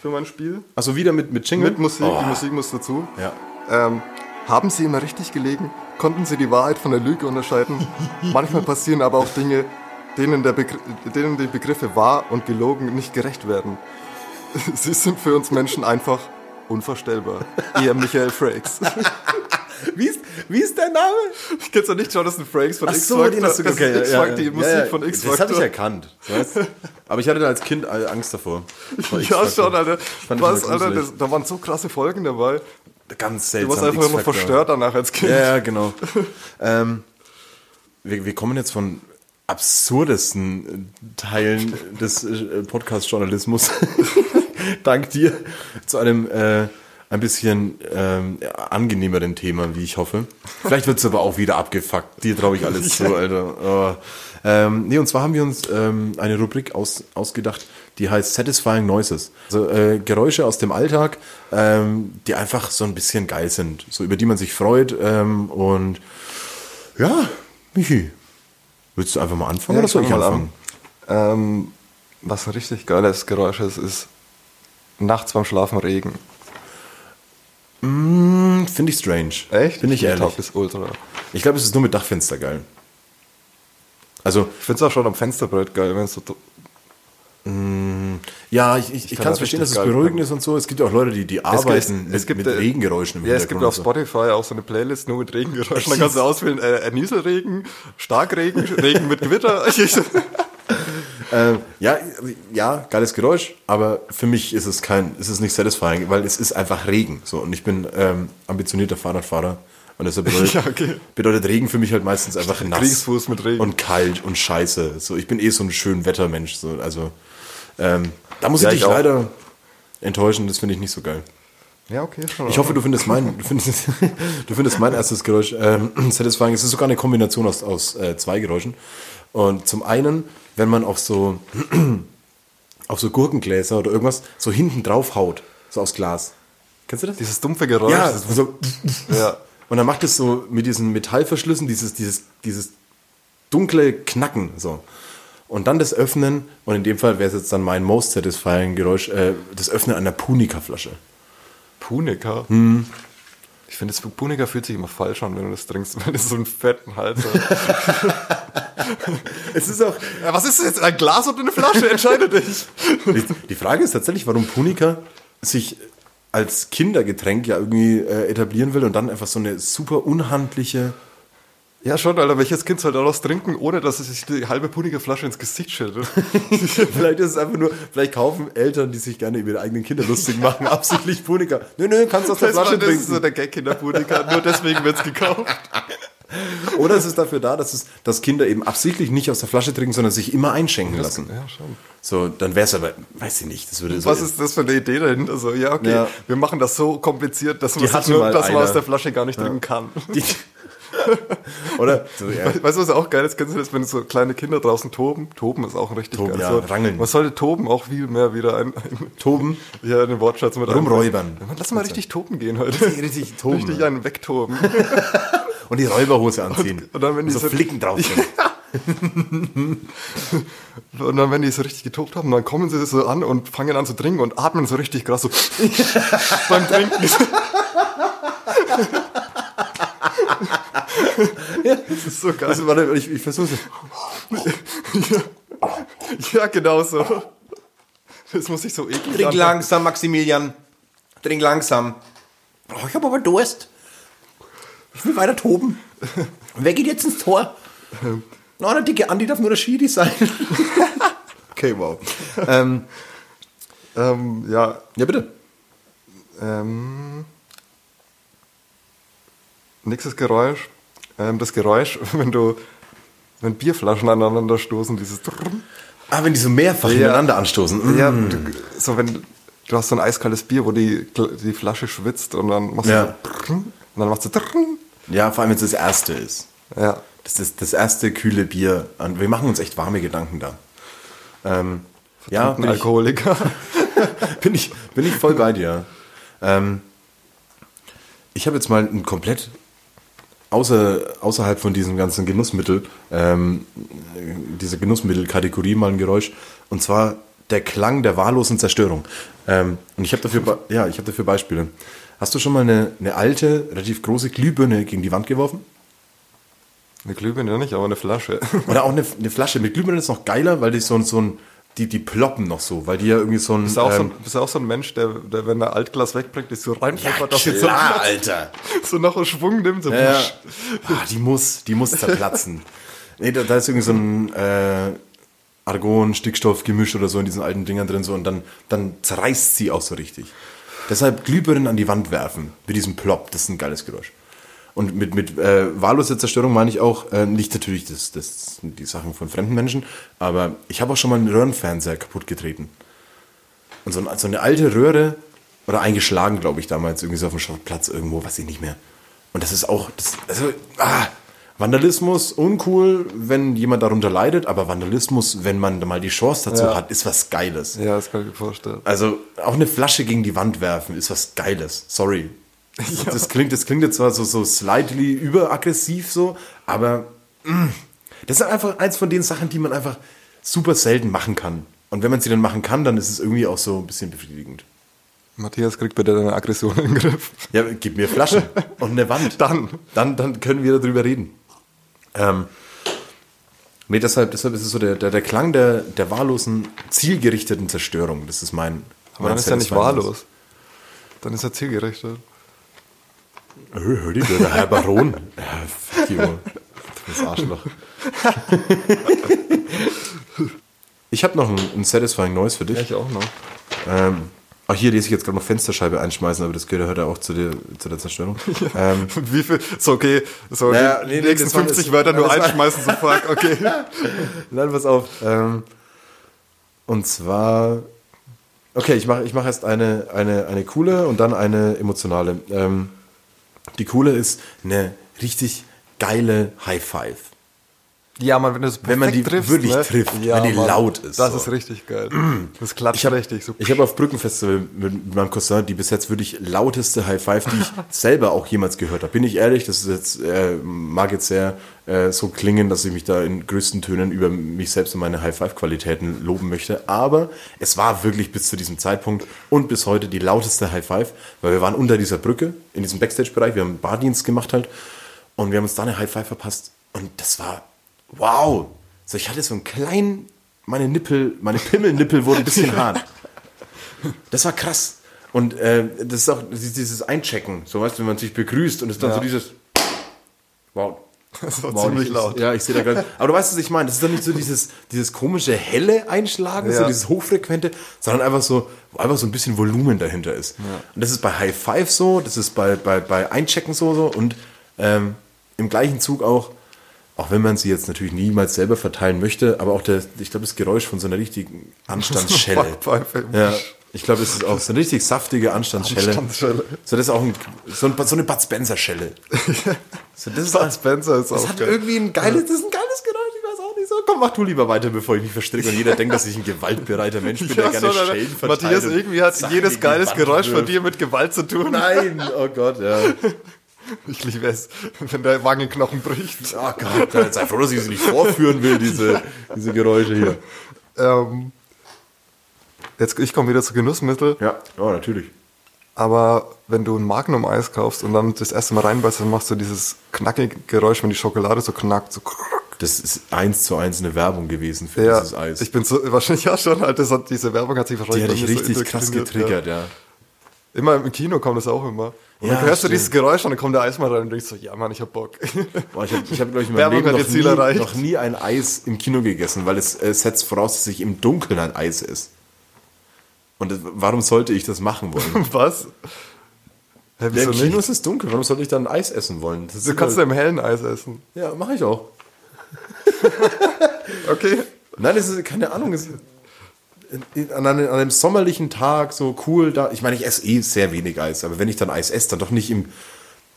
Speaker 2: für mein Spiel.
Speaker 1: Also wieder mit, mit Jingle?
Speaker 2: Mit Musik,
Speaker 1: Oh.
Speaker 2: die Musik muss dazu.
Speaker 1: Ja.
Speaker 2: Ähm, haben Sie immer richtig gelegen? Konnten Sie die Wahrheit von der Lüge unterscheiden? <laughs> Manchmal passieren aber auch Dinge, denen, der Begr denen die Begriffe wahr und gelogen nicht gerecht werden. <laughs> Sie sind für uns Menschen einfach unvorstellbar. <laughs> Ihr Michael Frakes.
Speaker 1: Wie ist, wie ist dein Name?
Speaker 2: Ich kenn's doch nicht, Jonathan Frakes von
Speaker 1: Ach
Speaker 2: X
Speaker 1: so, den hast du
Speaker 2: Das
Speaker 1: okay,
Speaker 2: X Factor, die Musik von X
Speaker 1: Das habe ich erkannt. Aber ich hatte da als Kind Angst davor. Vor
Speaker 2: Ja,
Speaker 1: X-Factor.
Speaker 2: schon, Alter. Was, Alter, das, da waren so krasse Folgen dabei.
Speaker 1: Ganz
Speaker 2: Du
Speaker 1: seltsam.
Speaker 2: warst einfach immer
Speaker 1: X-Factor.
Speaker 2: verstört danach als Kind.
Speaker 1: Ja, ja, genau. <laughs> ähm, wir, wir kommen jetzt von absurdesten Teilen des äh, Podcast-Journalismus, <laughs> dank dir, zu einem äh, ein bisschen ähm, angenehmeren Thema, wie ich hoffe. Vielleicht wird es aber auch wieder abgefuckt. Dir traue ich alles <laughs> zu, Alter. Oh. Ähm, nee, und zwar haben wir uns ähm, eine Rubrik aus, ausgedacht, die heißt Satisfying Noises. Also äh, Geräusche aus dem Alltag, ähm, die einfach so ein bisschen geil sind, so über die man sich freut. Ähm, und ja, Michi, willst du einfach mal anfangen oder soll ich anfangen?
Speaker 2: an. Ähm, was ein richtig geiles Geräusch ist, ist nachts beim Schlafen Regen.
Speaker 1: Hm, Finde ich strange.
Speaker 2: Echt?
Speaker 1: Bin ich ehrlich.
Speaker 2: Ist ultra.
Speaker 1: Ich glaube, es ist nur mit Dachfenster geil. Also,
Speaker 2: Ich finde es auch schon am Fensterbrett geil, wenn es so.
Speaker 1: ja, ich, ich, ich
Speaker 2: kann da
Speaker 1: es verstehen, dass es beruhigend ist und so. Es gibt ja auch Leute, die, die arbeiten mit, mit
Speaker 2: äh,
Speaker 1: Regengeräuschen im
Speaker 2: Ja, es gibt auf
Speaker 1: so.
Speaker 2: Spotify auch so eine Playlist nur mit Regengeräuschen. <laughs> Dann kannst du auswählen, äh, Nieselregen, Starkregen, Regen mit Gewitter. <laughs> <laughs>
Speaker 1: Ähm, ja, ja, geiles Geräusch, aber für mich ist es kein, ist es nicht satisfying, weil es ist einfach Regen. So, und ich bin ähm, ambitionierter Fahrradfahrer. Und deshalb <laughs> bedeutet,
Speaker 2: Ja, okay.
Speaker 1: bedeutet Regen für mich halt meistens einfach nass.
Speaker 2: Kriegsfuß mit Regen.
Speaker 1: Und kalt und scheiße. So, ich bin eh so ein schön Wettermensch. So, also, ähm, da muss
Speaker 2: Ja,
Speaker 1: ich
Speaker 2: ich
Speaker 1: dich leider enttäuschen, das finde ich nicht so geil.
Speaker 2: ja, okay, schon.
Speaker 1: Ich hoffe, du findest mein, du findest, <laughs> du findest mein erstes Geräusch ähm, <clears throat> satisfying. Es ist sogar eine Kombination aus, aus äh, zwei Geräuschen. Und zum einen, wenn man auf so, <clears throat> auf so Gurkengläser oder irgendwas so hinten drauf haut, so aus Glas. Kennst du das?
Speaker 2: Dieses dumpfe Geräusch.
Speaker 1: ja, so, <laughs>
Speaker 2: ja.
Speaker 1: und dann macht es so mit diesen Metallverschlüssen dieses, dieses, dieses dunkle Knacken, so. Und dann das Öffnen, und in dem Fall wäre es jetzt dann mein most satisfying Geräusch, äh, das Öffnen einer Punika-Flasche.
Speaker 2: Punika.
Speaker 1: Hm.
Speaker 2: Ich finde, das Punika fühlt sich immer falsch an, wenn du das trinkst, <laughs> weil das so einen fetten Hals hat. <laughs>
Speaker 1: Es ist auch,
Speaker 2: ja, was ist das jetzt? Ein Glas oder eine Flasche? Entscheide dich.
Speaker 1: Die, die Frage ist tatsächlich, warum Punika sich als Kindergetränk ja irgendwie äh, etablieren will und dann einfach so eine super unhandliche.
Speaker 2: Ja, schon, Alter. Welches Kind soll daraus trinken, ohne dass es sich die halbe Punika-Flasche ins Gesicht schüttet? <laughs>
Speaker 1: vielleicht ist es einfach nur, vielleicht kaufen Eltern, die sich gerne über ihre eigenen Kinder lustig machen, <laughs> absichtlich Punika. Nö, nö, kannst du aus der
Speaker 2: Das, war,
Speaker 1: Flasche
Speaker 2: das ist so
Speaker 1: trinken.
Speaker 2: der Gag-Kinder-Punika. Nur deswegen wird's gekauft. <laughs>
Speaker 1: Oder es ist dafür da, dass, es, dass Kinder eben absichtlich nicht aus der Flasche trinken, sondern sich immer einschenken lassen.
Speaker 2: Ja, schon.
Speaker 1: So, dann wäre es aber, weiß ich nicht, das würde so.
Speaker 2: Was ist das für eine Idee dahinter? So, ja, okay,
Speaker 1: Ja.
Speaker 2: wir machen das so kompliziert, dass man, nur, dass man aus der Flasche gar nicht trinken kann.
Speaker 1: Die, <laughs> oder? So, ja.
Speaker 2: Weißt du, was auch geil ist? Kennst du das, wenn so kleine Kinder draußen toben? Toben ist auch ein richtig
Speaker 1: Toben,
Speaker 2: geiles
Speaker 1: ja,
Speaker 2: Wort.
Speaker 1: rangeln.
Speaker 2: Man sollte Toben auch viel mehr wieder ein, ein
Speaker 1: Toben.
Speaker 2: ja, den Wortschatz mit
Speaker 1: Rumräubern.
Speaker 2: einbringen. Lass mal richtig toben gehen heute.
Speaker 1: Richtig <laughs> toben.
Speaker 2: Richtig einen wegtoben. <laughs>
Speaker 1: Und die Räuberhose anziehen.
Speaker 2: und dann, wenn die
Speaker 1: so
Speaker 2: so-
Speaker 1: Flicken drauf sind.
Speaker 2: Und dann, wenn die so richtig getobt haben, dann kommen sie so an und fangen an zu trinken und atmen so richtig krass so beim Trinken. <laughs> das ist so geil.
Speaker 1: Also, warte, ich, ich versuche
Speaker 2: Ja, Ja, genau so. Das muss ich so eklig
Speaker 1: Trink langsam, Maximilian. Trink langsam. Oh, ich habe aber Durst. Ich will weiter toben. Wer geht jetzt ins Tor? Na, der dicke Andi darf nur der Schiri sein. <laughs> okay, wow. Ähm,
Speaker 2: Ähm, ja,
Speaker 1: ja, bitte.
Speaker 2: ähm, nächstes Geräusch. Ähm, das Geräusch, <laughs> wenn du, wenn Bierflaschen aneinander stoßen, dieses.
Speaker 1: Ah, wenn die so mehrfach
Speaker 2: Ja.
Speaker 1: ineinander anstoßen. Mm.
Speaker 2: Ja, du, so wenn du hast so ein eiskaltes Bier, wo die, die Flasche schwitzt und dann machst
Speaker 1: Ja.
Speaker 2: du und dann machst du.
Speaker 1: Ja, vor allem, wenn es das erste ist.
Speaker 2: Ja.
Speaker 1: Das ist das erste kühle Bier. Und wir machen uns echt warme Gedanken da. Ähm, ja, bin ich,
Speaker 2: Alkoholiker.
Speaker 1: bin, ich, bin ich voll bei dir. Ähm, ich habe jetzt mal ein komplett außer, außerhalb von diesem ganzen Genussmittel, ähm, dieser Genussmittelkategorie mal ein Geräusch. Und zwar der Klang der wahllosen Zerstörung. Ähm, und ich habe dafür, ja, ich habe dafür Beispiele. Hast du schon mal eine, eine alte, relativ große Glühbirne gegen die Wand geworfen?
Speaker 2: Eine Glühbirne nicht, aber eine Flasche.
Speaker 1: Oder auch eine, eine Flasche mit Glühbirne ist noch geiler, weil die so, so ein, die, die ploppen noch so, weil die ja irgendwie so ein.
Speaker 2: Bist du auch, so,
Speaker 1: ähm,
Speaker 2: ein- bist du auch so ein Mensch, der, der wenn er Altglas wegbringt, ist so reinpfeffert, dass
Speaker 1: klar,
Speaker 2: so,
Speaker 1: Alter. <laughs>
Speaker 2: so noch einen Schwung nimmt. So
Speaker 1: Ja, ah, die muss, die muss zerplatzen. <laughs> nee, da, da ist irgendwie so ein äh, Argon, Stickstoff-Gemisch oder so in diesen alten Dingern drin so und dann, dann zerreißt sie auch so richtig. Deshalb Glühbirnen an die Wand werfen mit diesem Plop, das ist ein geiles Geräusch. Und mit, mit äh, wahlloser Zerstörung meine ich auch äh, nicht natürlich das, das, die Sachen von fremden Menschen, aber ich habe auch schon mal einen Röhrenfernseher kaputt getreten. Und so, ein, so eine alte Röhre, oder eingeschlagen, glaube ich, damals, irgendwie so auf dem Schrottplatz irgendwo, weiß ich nicht mehr. Und das ist auch, das, also, ah, Vandalismus, uncool, wenn jemand darunter leidet, aber Vandalismus, wenn man mal die Chance dazu
Speaker 2: Ja.
Speaker 1: hat, ist was Geiles.
Speaker 2: Ja, das kann ich mir vorstellen.
Speaker 1: Also auch eine Flasche gegen die Wand werfen ist was Geiles. Sorry. Das, <laughs> das klingt, das klingt jetzt zwar so, so slightly überaggressiv so, aber mm, das ist einfach eins von den Sachen, die man einfach super selten machen kann. Und wenn man sie dann machen kann, dann ist es irgendwie auch so ein bisschen befriedigend.
Speaker 2: Matthias kriegt bitte deine Aggression in den Griff.
Speaker 1: Ja, gib mir Flaschen <laughs> und eine Wand.
Speaker 2: Dann.
Speaker 1: Dann, dann können wir darüber reden. Ähm, nee, deshalb, deshalb ist es so der, der, der Klang der, der wahllosen, zielgerichteten Zerstörung. Das ist mein.
Speaker 2: Aber dann ist er nicht wahllos. Dann ist er zielgerichtet.
Speaker 1: Hör, hör die, der Herr Baron. Ja, fuck you. Du bist Arschloch. Ich habe noch ein, ein Satisfying Noise für dich.
Speaker 2: Ich auch noch.
Speaker 1: Ähm, auch hier lese ich jetzt gerade noch Fensterscheibe einschmeißen, aber das gehört ja auch zu der, zu der Zerstörung. Ähm, <laughs>
Speaker 2: Wie viel? So, okay. So,
Speaker 1: Naja,
Speaker 2: die
Speaker 1: nee, nee,
Speaker 2: nächsten
Speaker 1: das war-
Speaker 2: 50
Speaker 1: das-
Speaker 2: Wörter nur
Speaker 1: das war-
Speaker 2: einschmeißen, so fuck, okay. <laughs>
Speaker 1: Nein, pass auf. Ähm, und zwar. Okay, ich mache ich mach erst eine, eine, eine coole und dann eine emotionale. Ähm, die coole ist eine richtig geile High Five.
Speaker 2: Ja, man, wenn
Speaker 1: Wenn man die
Speaker 2: triffst,
Speaker 1: wirklich
Speaker 2: ne?
Speaker 1: trifft,
Speaker 2: ja,
Speaker 1: wenn die
Speaker 2: Mann,
Speaker 1: laut ist,
Speaker 2: Das
Speaker 1: so.
Speaker 2: ist richtig geil. <clears throat> Das klatscht
Speaker 1: Ich habe
Speaker 2: richtig. So.
Speaker 1: ich hab auf Brückenfestival mit, mit meinem Cousin die bis jetzt wirklich lauteste High Five, die ich <laughs> selber auch jemals gehört habe. Bin ich ehrlich, das ist jetzt, äh, mag jetzt sehr äh, so klingen, dass ich mich da in größten Tönen über mich selbst und meine High Five Qualitäten loben möchte. Aber es war wirklich bis zu diesem Zeitpunkt und bis heute die lauteste High Five, weil wir waren unter dieser Brücke in diesem Backstage-Bereich, wir haben Bardienst gemacht halt und wir haben uns da eine High Five verpasst und das war wow. So, ich hatte so einen kleinen, meine Nippel, meine Pimmelnippel wurden ein bisschen <laughs> hart. Das war krass. Und äh, das ist auch dieses Einchecken, so weißt du, wenn man sich begrüßt und es ist dann
Speaker 2: Ja.
Speaker 1: so dieses Wow.
Speaker 2: Das war <laughs>
Speaker 1: Wow,
Speaker 2: ziemlich
Speaker 1: ich,
Speaker 2: laut.
Speaker 1: Ja, ich sehe da gerade. Aber du weißt, was ich meine. Das ist doch nicht so dieses, dieses komische helle Einschlagen, so
Speaker 2: Ja.
Speaker 1: dieses hochfrequente, sondern einfach so, wo einfach so ein bisschen Volumen dahinter ist. Und das ist bei High Five so, das ist bei, bei, bei Einchecken so, so und ähm, im gleichen Zug auch, auch wenn man sie jetzt natürlich niemals selber verteilen möchte, aber auch der, ich glaube, das Geräusch von so einer richtigen <laughs> Anstandsschelle. Ja, ich glaube, es ist auch so eine richtig saftige Anstandsschelle.
Speaker 2: Anstandsschelle.
Speaker 1: So, das ist auch ein, so, ein, so eine Bud Spencer-Schelle. <laughs> So, das ist
Speaker 2: Bud Spencer ist
Speaker 1: das
Speaker 2: auch
Speaker 1: hat
Speaker 2: geil.
Speaker 1: irgendwie ein geiles, das ist ein geiles Geräusch, ich weiß auch nicht so. Komm, mach du lieber weiter, bevor ich mich verstricke und jeder denkt, dass ich ein gewaltbereiter Mensch bin, der
Speaker 2: Ja,
Speaker 1: gerne
Speaker 2: so,
Speaker 1: Schellen verteilt.
Speaker 2: Matthias, irgendwie hat jedes geiles Geräusch von dir mit Gewalt zu tun.
Speaker 1: Nein, oh Gott, ja. <laughs>
Speaker 2: Ich liebe es, wenn der Wangenknochen bricht.
Speaker 1: Oh Gott, sei froh, dass ich sie nicht vorführen will, diese, diese Geräusche hier.
Speaker 2: Ähm, jetzt, ich komme wieder zu Genussmittel,
Speaker 1: Ja, ja, natürlich.
Speaker 2: aber wenn du ein Magnum-Eis kaufst und dann das erste Mal reinbeißt, dann machst du dieses knackige Geräusch, wenn die Schokolade so knackt. So
Speaker 1: Das ist eins zu eins eine Werbung gewesen für
Speaker 2: Ja,
Speaker 1: dieses Eis.
Speaker 2: ich bin so, wahrscheinlich ja schon, halt, das hat, diese Werbung hat sich
Speaker 1: die
Speaker 2: wahrscheinlich
Speaker 1: hat
Speaker 2: bei
Speaker 1: dich
Speaker 2: mir so
Speaker 1: richtig krass getriggert, ja.
Speaker 2: Ja. Immer im Kino kommt das auch immer. Und
Speaker 1: Ja,
Speaker 2: dann hörst du
Speaker 1: stimmt.
Speaker 2: dieses Geräusch und dann kommt der Eismann rein und denkst so, ja Mann, ich hab Bock.
Speaker 1: Boah, ich habe, ich hab, glaube ich, in meinem
Speaker 2: Werbung
Speaker 1: Leben noch nie,
Speaker 2: erreicht.
Speaker 1: noch nie ein Eis im Kino gegessen, weil es, es setzt voraus, dass ich im Dunkeln ein Eis ist. Und das, warum sollte ich das machen wollen? <laughs>
Speaker 2: Was? Hä,
Speaker 1: Ja, Im Kino
Speaker 2: nicht?
Speaker 1: ist es dunkel, warum sollte ich dann ein Eis essen wollen? Das
Speaker 2: Du kannst
Speaker 1: immer-
Speaker 2: im hellen Eis essen.
Speaker 1: Ja, mache ich auch. <laughs>
Speaker 2: Okay.
Speaker 1: Nein, es ist keine Ahnung. Es, an, einem, an einem sommerlichen Tag so cool da. Ich meine, ich esse eh sehr wenig Eis, aber wenn ich dann Eis esse, dann doch nicht im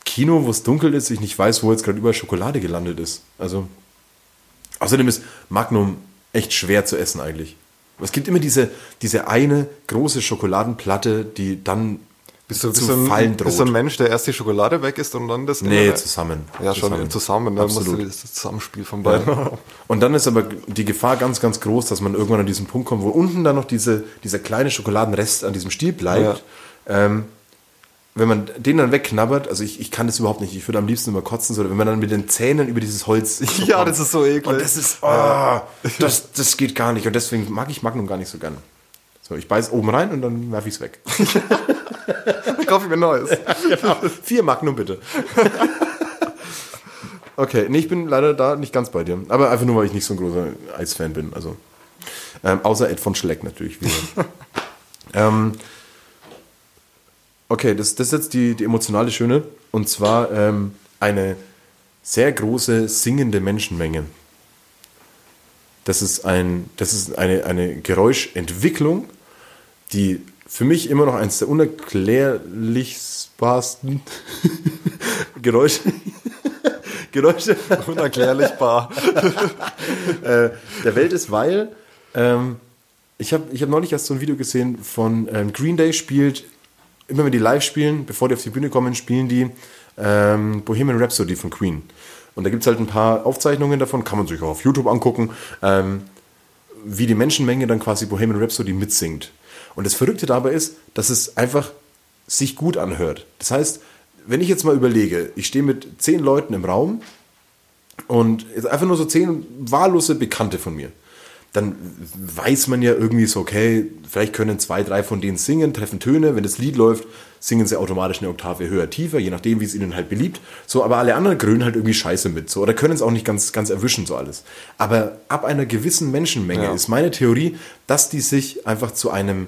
Speaker 1: Kino, wo es dunkel ist, ich nicht weiß, wo jetzt gerade überall Schokolade gelandet ist. Also außerdem ist Magnum echt schwer zu essen eigentlich. Es gibt immer diese, diese eine große Schokoladenplatte, die dann
Speaker 2: Bist du, bist, ein,
Speaker 1: fallen droht.
Speaker 2: bist du ein Mensch, der erst die Schokolade weg isst und dann das
Speaker 1: nee,
Speaker 2: Innere?
Speaker 1: zusammen.
Speaker 2: Ja, schon zusammen. Dann musst
Speaker 1: Absolut.
Speaker 2: du das Zusammenspiel von beiden.
Speaker 1: Und dann ist aber die Gefahr ganz, ganz groß, dass man irgendwann an diesen Punkt kommt, wo unten dann noch diese, dieser kleine Schokoladenrest an diesem Stiel bleibt. Ähm, wenn man den dann wegknabbert, also ich, ich kann das überhaupt nicht, ich würde am liebsten immer kotzen, so, wenn man dann mit den Zähnen über dieses Holz. so <laughs>
Speaker 2: Ja,
Speaker 1: kommt.
Speaker 2: das ist so eklig.
Speaker 1: Und das ist, oh, das, das geht gar nicht. Und deswegen mag ich Magnum gar nicht so gern. So, ich beiß oben rein und dann werfe ich es weg. <laughs> <laughs>
Speaker 2: Ich kaufe mir Neues. <laughs>
Speaker 1: genau. Vier Magnum bitte. <laughs> okay, nee, ich bin leider da nicht ganz bei dir. Aber einfach nur, weil ich nicht so ein großer Eisfan bin. Also, ähm, außer Ed von Schleck natürlich wieder. ähm, okay, das, das ist jetzt die, die emotionale Schöne. Und zwar ähm, eine sehr große singende Menschenmenge. Das ist, ein, das ist eine, eine Geräuschentwicklung, die für mich immer noch eines der unerklärlichsten <laughs> Geräusche, <laughs> Geräusche
Speaker 2: Unerklärlich bar. <laughs>
Speaker 1: äh, der Welt ist, weil ähm, ich habe ich hab neulich erst so ein Video gesehen von ähm, Green Day spielt, immer wenn die live spielen, bevor die auf die Bühne kommen, spielen die ähm, Bohemian Rhapsody von Queen. Und da gibt es halt ein paar Aufzeichnungen davon, kann man sich auch auf YouTube angucken, ähm, wie die Menschenmenge dann quasi Bohemian Rhapsody mitsingt. Und das Verrückte dabei ist, dass es einfach sich gut anhört. Das heißt, wenn ich jetzt mal überlege, ich stehe mit zehn Leuten im Raum und jetzt einfach nur so zehn wahllose Bekannte von mir, dann weiß man ja irgendwie so, okay, vielleicht können zwei, drei von denen singen, treffen Töne, wenn das Lied läuft, singen sie automatisch eine Oktave höher, tiefer, je nachdem, wie es ihnen halt beliebt. So, aber alle anderen grölen halt irgendwie scheiße mit, so, oder können es auch nicht ganz, ganz erwischen, so alles. Aber ab einer gewissen Menschenmenge
Speaker 2: Ja.
Speaker 1: ist meine Theorie, dass die sich einfach zu einem,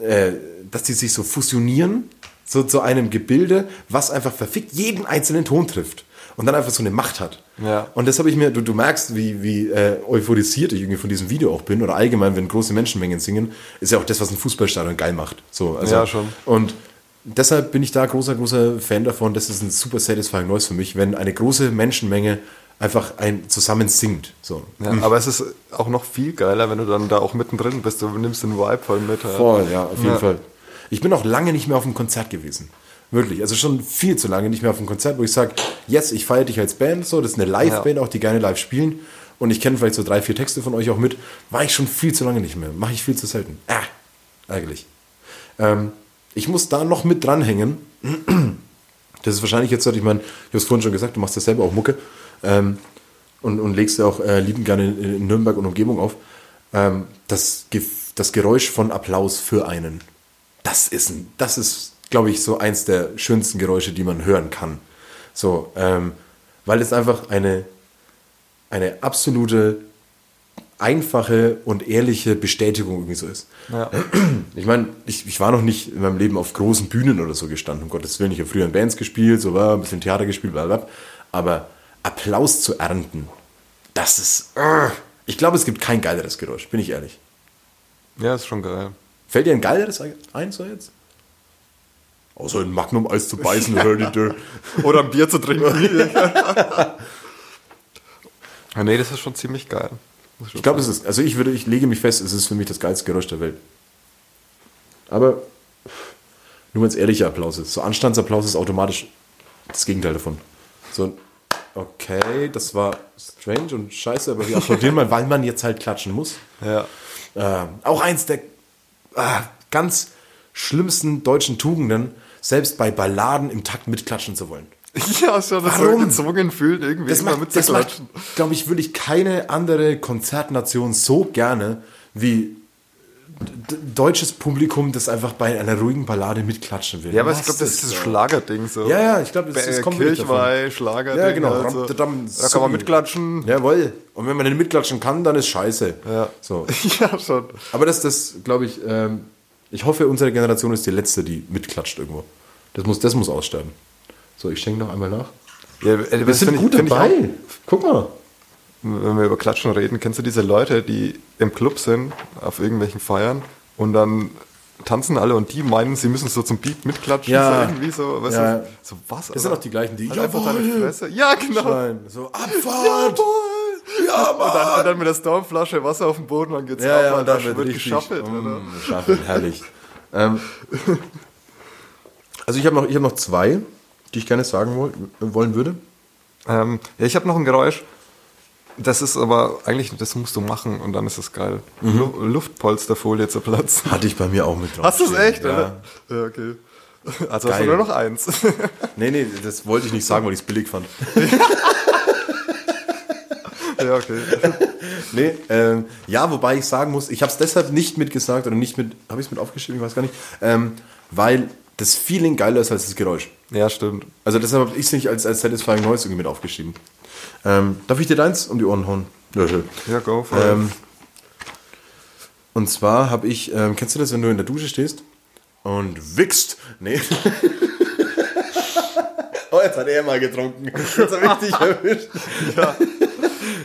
Speaker 1: äh, dass die sich so fusionieren, so zu einem Gebilde, was einfach verfickt jeden einzelnen Ton trifft und dann einfach so eine Macht hat.
Speaker 2: Ja.
Speaker 1: Und das habe ich mir, du, du merkst, wie, wie äh, euphorisiert ich irgendwie von diesem Video auch bin oder allgemein, wenn große Menschenmengen singen, ist ja auch das, was ein Fußballstadion geil macht. So, also,
Speaker 2: Ja, schon.
Speaker 1: Und deshalb bin ich da großer, großer Fan davon. Das ist ein super satisfying Noise für mich, wenn eine große Menschenmenge einfach ein zusammen singt. So.
Speaker 2: Ja, aber es ist auch noch viel geiler, wenn du dann da auch mittendrin bist. Du nimmst den Vibe voll mit. halt.
Speaker 1: Voll, ja, auf jeden
Speaker 2: Ja.
Speaker 1: Fall. Ich bin auch lange nicht mehr auf einem Konzert gewesen. Wirklich. Also schon viel zu lange nicht mehr auf einem Konzert, wo ich sage, yes, ich feiere dich als Band, so, das ist eine Live-Band, auch die gerne live spielen. Und ich kenne vielleicht so drei, vier Texte von euch auch mit. War ich schon viel zu lange nicht mehr. Mache ich viel zu selten. Ah, ärgerlich. Ähm, ich muss da noch mit dranhängen. Das ist wahrscheinlich jetzt, ich meine, ich habe es vorhin schon gesagt, du machst ja selber auch Mucke ähm, und, und legst ja auch äh, liebend gerne in, in Nürnberg und Umgebung auf. Ähm, das, das Geräusch von Applaus für einen, das ist, ein, das ist, glaube ich, so eins der schönsten Geräusche, die man hören kann. So, ähm, weil es einfach eine, eine absolute einfache und ehrliche Bestätigung irgendwie so ist.
Speaker 2: Ja.
Speaker 1: Ich meine, ich, ich war noch nicht in meinem Leben auf großen Bühnen oder so gestanden, um Gottes Willen. Ich habe früher in Bands gespielt, so war ein bisschen Theater gespielt, bla bla. Aber Applaus zu ernten, das ist. äh, Ich glaube, es gibt kein geileres Geräusch, bin ich ehrlich.
Speaker 2: ja, ist schon geil.
Speaker 1: Fällt dir ein geileres ein, so jetzt? Außer ein Magnum-Eis zu beißen, hör die Dö. <laughs>
Speaker 2: Oder ein Bier zu trinken. <laughs> ja, nee, das ist schon ziemlich geil. Muss
Speaker 1: Ich glaube, es ist, also ich würde, ich lege mich fest, es ist für mich das geilste Geräusch der Welt. Aber nur wenn es ehrlicher Applaus ist. So Anstandsapplaus ist automatisch das Gegenteil davon. So, okay, das war strange und scheiße, aber wir applaudieren mal, weil man jetzt halt klatschen muss.
Speaker 2: Ja.
Speaker 1: Äh, auch eins der ah, ganz schlimmsten deutschen Tugenden, selbst bei Balladen im Takt mitklatschen zu wollen. <laughs>
Speaker 2: Ja, schon, dass
Speaker 1: Warum?
Speaker 2: gezwungen fühlen, irgendwie
Speaker 1: Das
Speaker 2: immer
Speaker 1: macht, das
Speaker 2: mitzuklatschen.
Speaker 1: glaube ich, wirklich keine andere Konzertnation so gerne wie deutsches Publikum, das einfach bei einer ruhigen Ballade mitklatschen will.
Speaker 2: Ja, aber ich
Speaker 1: Was
Speaker 2: glaube, das ist das
Speaker 1: so?
Speaker 2: Schlagerding so.
Speaker 1: Ja, ja, ich glaube, das, das
Speaker 2: Äh,
Speaker 1: kommt davon.
Speaker 2: Kirchweih, Schlagerding.
Speaker 1: Ja, genau.
Speaker 2: Also, da kann man mitklatschen.
Speaker 1: Jawohl. Und wenn man nicht mitklatschen kann, dann ist scheiße.
Speaker 2: Ja.
Speaker 1: So. <laughs>
Speaker 2: ja, schon.
Speaker 1: Aber das, das glaube ich, ähm, ich hoffe, unsere Generation ist die letzte, die mitklatscht irgendwo. Das muss, das muss aussterben. So, ich schenke noch einmal nach.
Speaker 2: Ja, äh,
Speaker 1: Wir
Speaker 2: das
Speaker 1: sind gut
Speaker 2: ich
Speaker 1: dabei. Guck mal.
Speaker 2: Wenn wir über Klatschen reden, kennst du diese Leute, die im Club sind, auf irgendwelchen Feiern und dann tanzen alle und die meinen, sie müssen so zum Beat mitklatschen,
Speaker 1: Ja.
Speaker 2: so irgendwie so, weißt
Speaker 1: Ja.
Speaker 2: du, so was?
Speaker 1: Das sind auch die gleichen, die
Speaker 2: Halt einfach deine. Fresse. Ja, genau.
Speaker 1: Schreien. So, Abfahrt! Ja,
Speaker 2: Und dann, und dann mit der Stormflasche Wasser auf dem Boden, dann geht's
Speaker 1: Ja,
Speaker 2: ab,
Speaker 1: ja, und dann wird
Speaker 2: geschaffelt, oder?
Speaker 1: Mm, Schaffelt, herrlich. <laughs> ähm, also ich habe noch, ich hab noch zwei, die ich gerne sagen woll, wollen würde.
Speaker 2: Ähm, ja, ich habe noch ein Geräusch. Das ist aber eigentlich, das musst du machen und dann ist es geil.
Speaker 1: Mhm.
Speaker 2: Lu Luftpolsterfolie zu platzen.
Speaker 1: Hatte ich bei mir auch mit drauf.
Speaker 2: Hast du es echt,
Speaker 1: ja.
Speaker 2: oder? Ja, okay. Also hast
Speaker 1: Geil.
Speaker 2: du nur noch eins. <laughs>
Speaker 1: Nee, nee, das wollte ich nicht sagen, weil ich es billig fand. <laughs>
Speaker 2: ja, okay.
Speaker 1: Nee, ähm, ja, wobei ich sagen muss, ich habe es deshalb nicht mitgesagt oder nicht mit, habe ich es mit aufgeschrieben, ich weiß gar nicht, ähm, weil das Feeling geiler ist als das Geräusch.
Speaker 2: Ja, stimmt.
Speaker 1: Also deshalb habe ich es nicht als, als Satisfying Noise irgendwie mit aufgeschrieben. Ähm, darf ich dir deins um die Ohren hauen? Ja, schön.
Speaker 2: Ja, go for it.
Speaker 1: Ähm, und zwar habe ich, ähm, kennst du das, wenn du in der Dusche stehst und wickst? Nee. <laughs> oh, jetzt hat er mal getrunken. Jetzt habe ich dich erwischt.
Speaker 2: Ja. <laughs>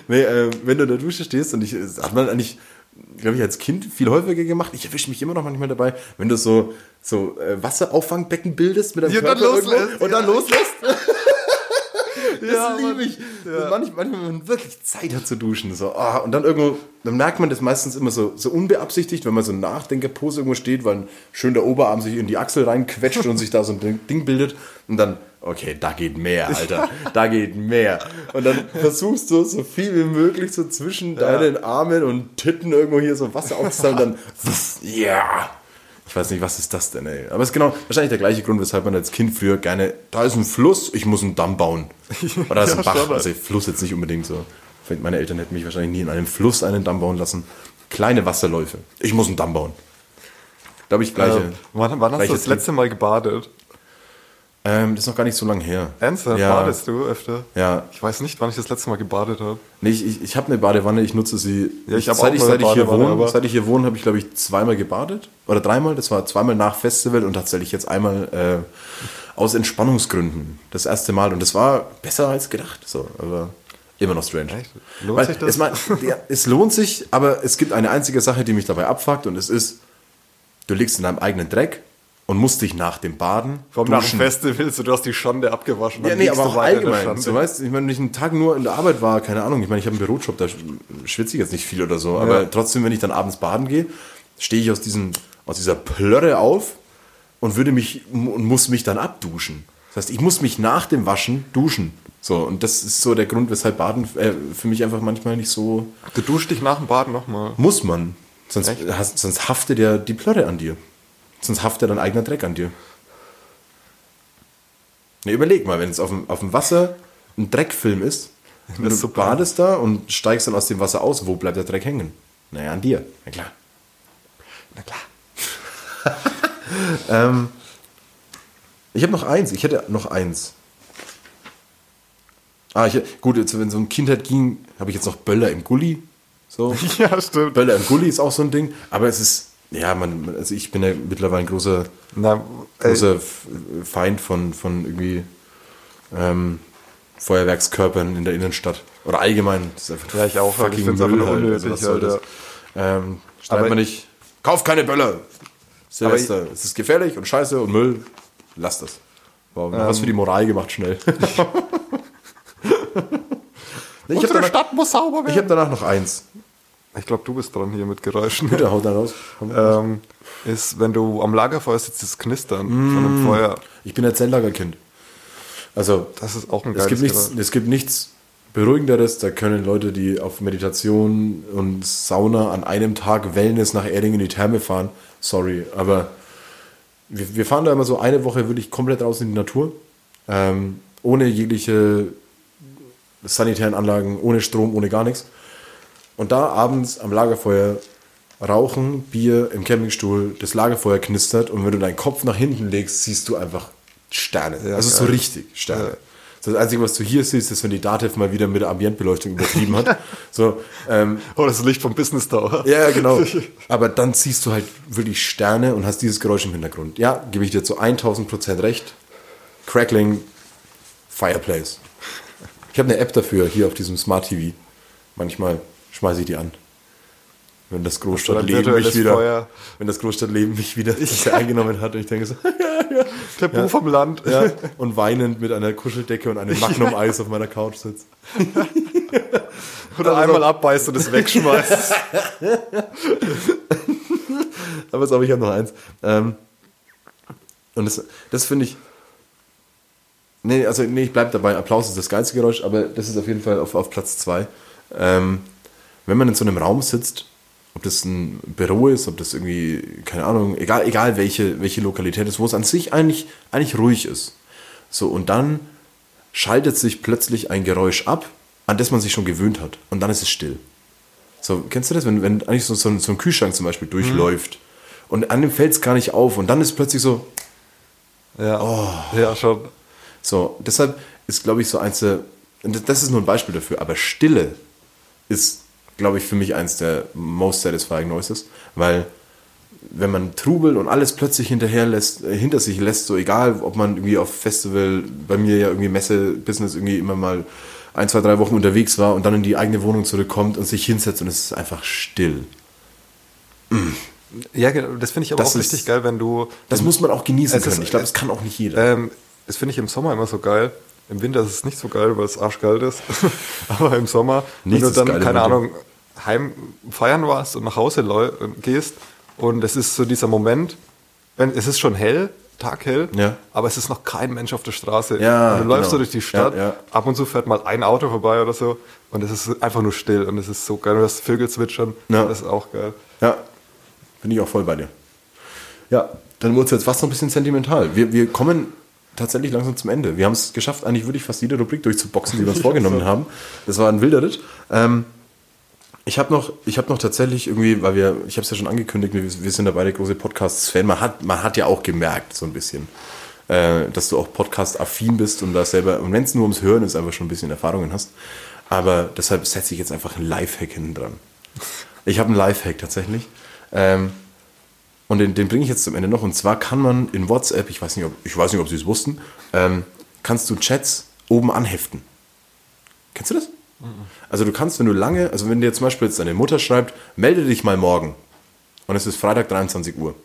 Speaker 1: Nee, ähm, wenn du in der Dusche stehst und ich, das hat man eigentlich, glaube ich, als Kind viel häufiger gemacht. Ich erwische mich immer noch manchmal dabei, wenn du so, so äh, Wasserauffangbecken bildest mit deinem
Speaker 2: Ja, und dann
Speaker 1: Körper irgendwo
Speaker 2: loslässt,
Speaker 1: und dann
Speaker 2: ja.
Speaker 1: loslässt. <laughs> Das
Speaker 2: Ja,
Speaker 1: liebe ich. Manchmal, manchmal, wenn man wirklich Zeit hat zu duschen. So. ah, und dann irgendwo, dann merkt man das meistens immer so, so unbeabsichtigt, wenn man so in Nachdenkerpose irgendwo steht, weil schön der Oberarm sich in die Achsel reinquetscht und sich da so ein Ding- bildet. Und dann, okay, da geht mehr, Alter. <laughs> Da geht mehr. Und dann versuchst du so viel wie möglich so zwischen deinen Armen und Titten irgendwo hier so Wasser aufzusammeln und dann, <laughs> ja. Ich weiß nicht, was ist das denn, ey? Aber es ist genau wahrscheinlich der gleiche Grund, weshalb man als Kind früher gerne, da ist ein Fluss, ich muss einen Damm bauen. <laughs> Oder da ist
Speaker 2: Ja,
Speaker 1: ein Bach. Also Fluss jetzt nicht unbedingt so. Meine Eltern hätten mich wahrscheinlich nie in einem Fluss einen Damm bauen lassen. Kleine Wasserläufe. Ich muss einen Damm bauen. Glaube ich, gleiche.
Speaker 2: Ähm, wann, wann hast du das letzte Mal gebadet?
Speaker 1: Ähm, das ist noch gar nicht so lange her.
Speaker 2: Ernsthaft?
Speaker 1: Ja.
Speaker 2: Badest du öfter?
Speaker 1: Ja.
Speaker 2: Ich weiß nicht, wann ich das letzte Mal gebadet habe.
Speaker 1: Nee, ich, ich, ich habe eine Badewanne, ich nutze sie.
Speaker 2: Ja, ich
Speaker 1: seit ich, seit ich hier wohne, seit ich hier wohne, habe ich glaube ich zweimal gebadet oder dreimal. Das war zweimal nach Festival und tatsächlich jetzt einmal äh, aus Entspannungsgründen. Das erste Mal und das war besser als gedacht. So, aber immer noch strange.
Speaker 2: Echt? Lohnt
Speaker 1: Weil
Speaker 2: sich das?
Speaker 1: Es, mein, ja, es lohnt sich, aber es gibt eine einzige Sache, die mich dabei abfuckt und es ist, du liegst in deinem eigenen Dreck und musst dich nach dem Baden
Speaker 2: Vom nach dem Festival, so du hast die Schande abgewaschen.
Speaker 1: ja, nee, aber auch allgemein. Du weißt, ich meine, wenn ich einen Tag nur in der Arbeit war, keine Ahnung, ich meine, ich habe einen Bürojob, da schwitze ich jetzt nicht viel oder so, aber trotzdem, wenn ich dann abends baden gehe, stehe ich aus, diesem, aus dieser Plörre auf und würde mich und muss mich dann abduschen. Das heißt, ich muss mich nach dem Waschen duschen. So, und das ist so der Grund, weshalb Baden äh, für mich einfach manchmal nicht so
Speaker 2: Du duschst dich nach dem Baden nochmal.
Speaker 1: muss man. Sonst, hast, sonst haftet ja die Plörre an dir. Sonst haftet dein eigener Dreck an dir. Ne, überleg mal, wenn es auf dem, auf dem Wasser ein Dreckfilm ist, <laughs> und du
Speaker 2: super.
Speaker 1: badest da und steigst dann aus dem Wasser aus, wo bleibt der Dreck hängen? Naja, an dir. Na klar. Na klar. <laughs> ähm, ich habe noch eins. Ich hätte noch eins. Ah, ich, gut, jetzt, wenn so um Kindheit ging, habe ich jetzt noch Böller im Gully. So. <laughs>
Speaker 2: Ja, stimmt.
Speaker 1: Böller im Gully ist auch so ein Ding, aber es ist, ja, man, also ich bin ja mittlerweile ein großer,
Speaker 2: Na, ey,
Speaker 1: großer Feind von, von irgendwie ähm, Feuerwerkskörpern in der Innenstadt. Oder allgemein. Das ist einfach
Speaker 2: Ja, ich auch, aber ich
Speaker 1: fucking
Speaker 2: find's einfach
Speaker 1: halt.
Speaker 2: unnötig,
Speaker 1: soll das?
Speaker 2: Alter.
Speaker 1: Ähm, schreibt
Speaker 2: Aber-
Speaker 1: man nicht, kauf keine Böller. Silvester, es ist gefährlich und scheiße und Müll. Lass das. Wow,
Speaker 2: Ähm.
Speaker 1: was für die Moral gemacht, schnell. <laughs> ich habe
Speaker 2: unsere
Speaker 1: danach,
Speaker 2: Stadt muss sauber
Speaker 1: ich
Speaker 2: werden.
Speaker 1: hab danach noch eins.
Speaker 2: Ich glaube, du bist dran hier mit Geräuschen.
Speaker 1: Bitte, haut da raus.
Speaker 2: ähm, ist, wenn du am Lagerfeuer sitzt, das Knistern von
Speaker 1: Mm.
Speaker 2: einem Feuer.
Speaker 1: Ich bin ein Zelllagerkind. Also,
Speaker 2: Das ist auch ein
Speaker 1: es
Speaker 2: geiles
Speaker 1: gibt, nichts,
Speaker 2: Geräusch.
Speaker 1: es gibt nichts Beruhigenderes. Da können Leute, die auf Meditation und Sauna an einem Tag Wellness nach Erding in die Therme fahren, sorry, aber wir, wir fahren da immer so eine Woche wirklich komplett raus in die Natur. Ähm, ohne jegliche sanitären Anlagen, ohne Strom, ohne gar nichts. Und da abends am Lagerfeuer rauchen, Bier im Campingstuhl, das Lagerfeuer knistert und wenn du deinen Kopf nach hinten legst, siehst du einfach Sterne. also so richtig Sterne. Das Einzige, was du hier siehst, ist, wenn die Datev mal wieder mit der Ambientbeleuchtung übertrieben hat. <laughs> So, ähm,
Speaker 2: Oh, das Licht vom Business Tower.
Speaker 1: ja, genau. <laughs> Aber dann siehst du halt wirklich Sterne und hast dieses Geräusch im Hintergrund. Ja, gebe ich dir zu 1000 Prozent recht. Crackling Fireplace. Ich habe eine App dafür hier auf diesem Smart TV. Manchmal schmeiße ich die an. Wenn das Großstadtleben mich wieder,
Speaker 2: Feuer.
Speaker 1: wenn das Großstadtleben mich wieder <laughs> das eingenommen hat und ich denke so, <laughs>
Speaker 2: Tabu vom Land.
Speaker 1: ja, <laughs> und weinend mit einer Kuscheldecke und einem Magnum-Eis auf meiner Couch sitze.
Speaker 2: Oder einmal abbeißt und es wegschmeißt.
Speaker 1: Aber so, ich habe noch eins. Ähm, und das, das finde ich. Nee, also nee, ich bleib dabei. Applaus ist das geilste Geräusch, aber das ist auf jeden Fall auf, auf Platz zwei. Ähm, wenn man in so einem Raum sitzt, ob das ein Büro ist, ob das irgendwie, keine Ahnung, egal, egal welche, welche Lokalität ist, wo es an sich eigentlich, eigentlich ruhig ist. So, und dann schaltet sich plötzlich ein Geräusch ab, an das man sich schon gewöhnt hat. Und dann ist es still. So, kennst du das, wenn, wenn eigentlich so, so, ein, so ein Kühlschrank zum Beispiel durchläuft und an dem fällt es gar nicht auf und dann ist plötzlich so,
Speaker 2: Ja,
Speaker 1: Oh.
Speaker 2: ja schon.
Speaker 1: so, deshalb ist, glaube ich, so eins der, das ist nur ein Beispiel dafür, aber Stille ist, glaube ich, für mich eins der most satisfying noises, weil wenn man Trubel und alles plötzlich hinterher lässt, äh, hinter sich lässt, so egal, ob man irgendwie auf Festival, bei mir ja irgendwie Messe-Business irgendwie immer mal ein, zwei, drei Wochen unterwegs war und dann in die eigene Wohnung zurückkommt und sich hinsetzt und es ist einfach still.
Speaker 2: Ja, genau, das finde ich aber
Speaker 1: Das
Speaker 2: auch
Speaker 1: ist-
Speaker 2: richtig geil, wenn du.
Speaker 1: Das muss man auch genießen
Speaker 2: Es ist-
Speaker 1: können. Ich glaube, das kann auch nicht jeder.
Speaker 2: Ähm, das finde ich im Sommer immer so geil. Im Winter ist es nicht so geil, weil es arschkalt ist. <laughs> Aber im Sommer,
Speaker 1: Nichts
Speaker 2: wenn du dann, keine. Ahnung, heim feiern warst und nach Hause gehst und es ist so dieser Moment, wenn es ist schon hell, taghell,
Speaker 1: Ja.
Speaker 2: aber es ist noch kein Mensch auf der Straße.
Speaker 1: Ja,
Speaker 2: du läufst so
Speaker 1: genau.
Speaker 2: durch die Stadt,
Speaker 1: Ja,
Speaker 2: ab und zu fährt mal ein Auto vorbei oder so und es ist einfach nur still und es ist so geil. Du hast Vögel zwitschern,
Speaker 1: Ja.
Speaker 2: das ist auch geil.
Speaker 1: Ja, bin ich auch voll bei dir. Ja, dann wurde es jetzt fast noch ein bisschen sentimental. Wir, wir kommen tatsächlich langsam zum Ende. Wir haben es geschafft, eigentlich wirklich fast jede Rubrik durchzuboxen, die wir uns <laughs> vorgenommen haben. Das war ein wilder Ritt. Ähm, ich habe noch, ich habe noch tatsächlich irgendwie, weil wir, ich habe es ja schon angekündigt, wir, wir sind da beide große Podcasts-Fan. Man hat, man hat ja auch gemerkt, so ein bisschen, äh, dass du auch Podcast-affin bist und da selber, und wenn es nur ums Hören ist, einfach schon ein bisschen Erfahrungen hast. Aber deshalb setze ich jetzt einfach einen Lifehack hinten dran. Ich habe einen Lifehack tatsächlich. Ähm, und den, den bringe ich jetzt zum Ende noch. Und zwar kann man in WhatsApp, ich weiß nicht, ob, ich weiß nicht, ob Sie es wussten, ähm, kannst du Chats oben anheften. Kennst du das? Also du kannst, wenn du lange, also wenn dir zum Beispiel jetzt deine Mutter schreibt, melde dich mal morgen und es ist Freitag 23 Uhr,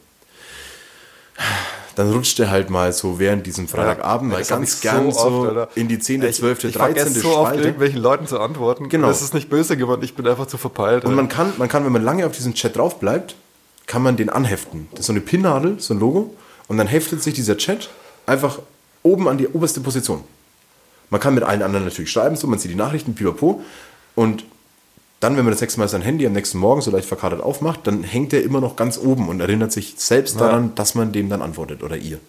Speaker 1: dann rutscht der halt mal so während diesem Freitagabend mal
Speaker 2: Das hab
Speaker 1: ganz
Speaker 2: ich
Speaker 1: gern so,
Speaker 2: oft,
Speaker 1: in die 10.,
Speaker 2: Ich-
Speaker 1: 12.,
Speaker 2: ich vergesse
Speaker 1: 13.
Speaker 2: so oft
Speaker 1: Spalte.
Speaker 2: irgendwelchen Leuten zu antworten.
Speaker 1: Genau.
Speaker 2: Das ist nicht böse geworden, ich bin einfach zu verpeilt.
Speaker 1: Und man kann, man kann, wenn man lange auf diesen Chat drauf bleibt, kann man den anheften. Das ist so eine Pinnadel, so ein Logo. Und dann heftet sich dieser Chat einfach oben an die oberste Position. Man kann mit allen anderen natürlich schreiben, so, man sieht die Nachrichten, pipapo. Und dann, wenn man das nächste Mal sein Handy am nächsten Morgen so leicht verkadert aufmacht, dann hängt er immer noch ganz oben und erinnert sich selbst daran, dass man dem dann antwortet oder ihr.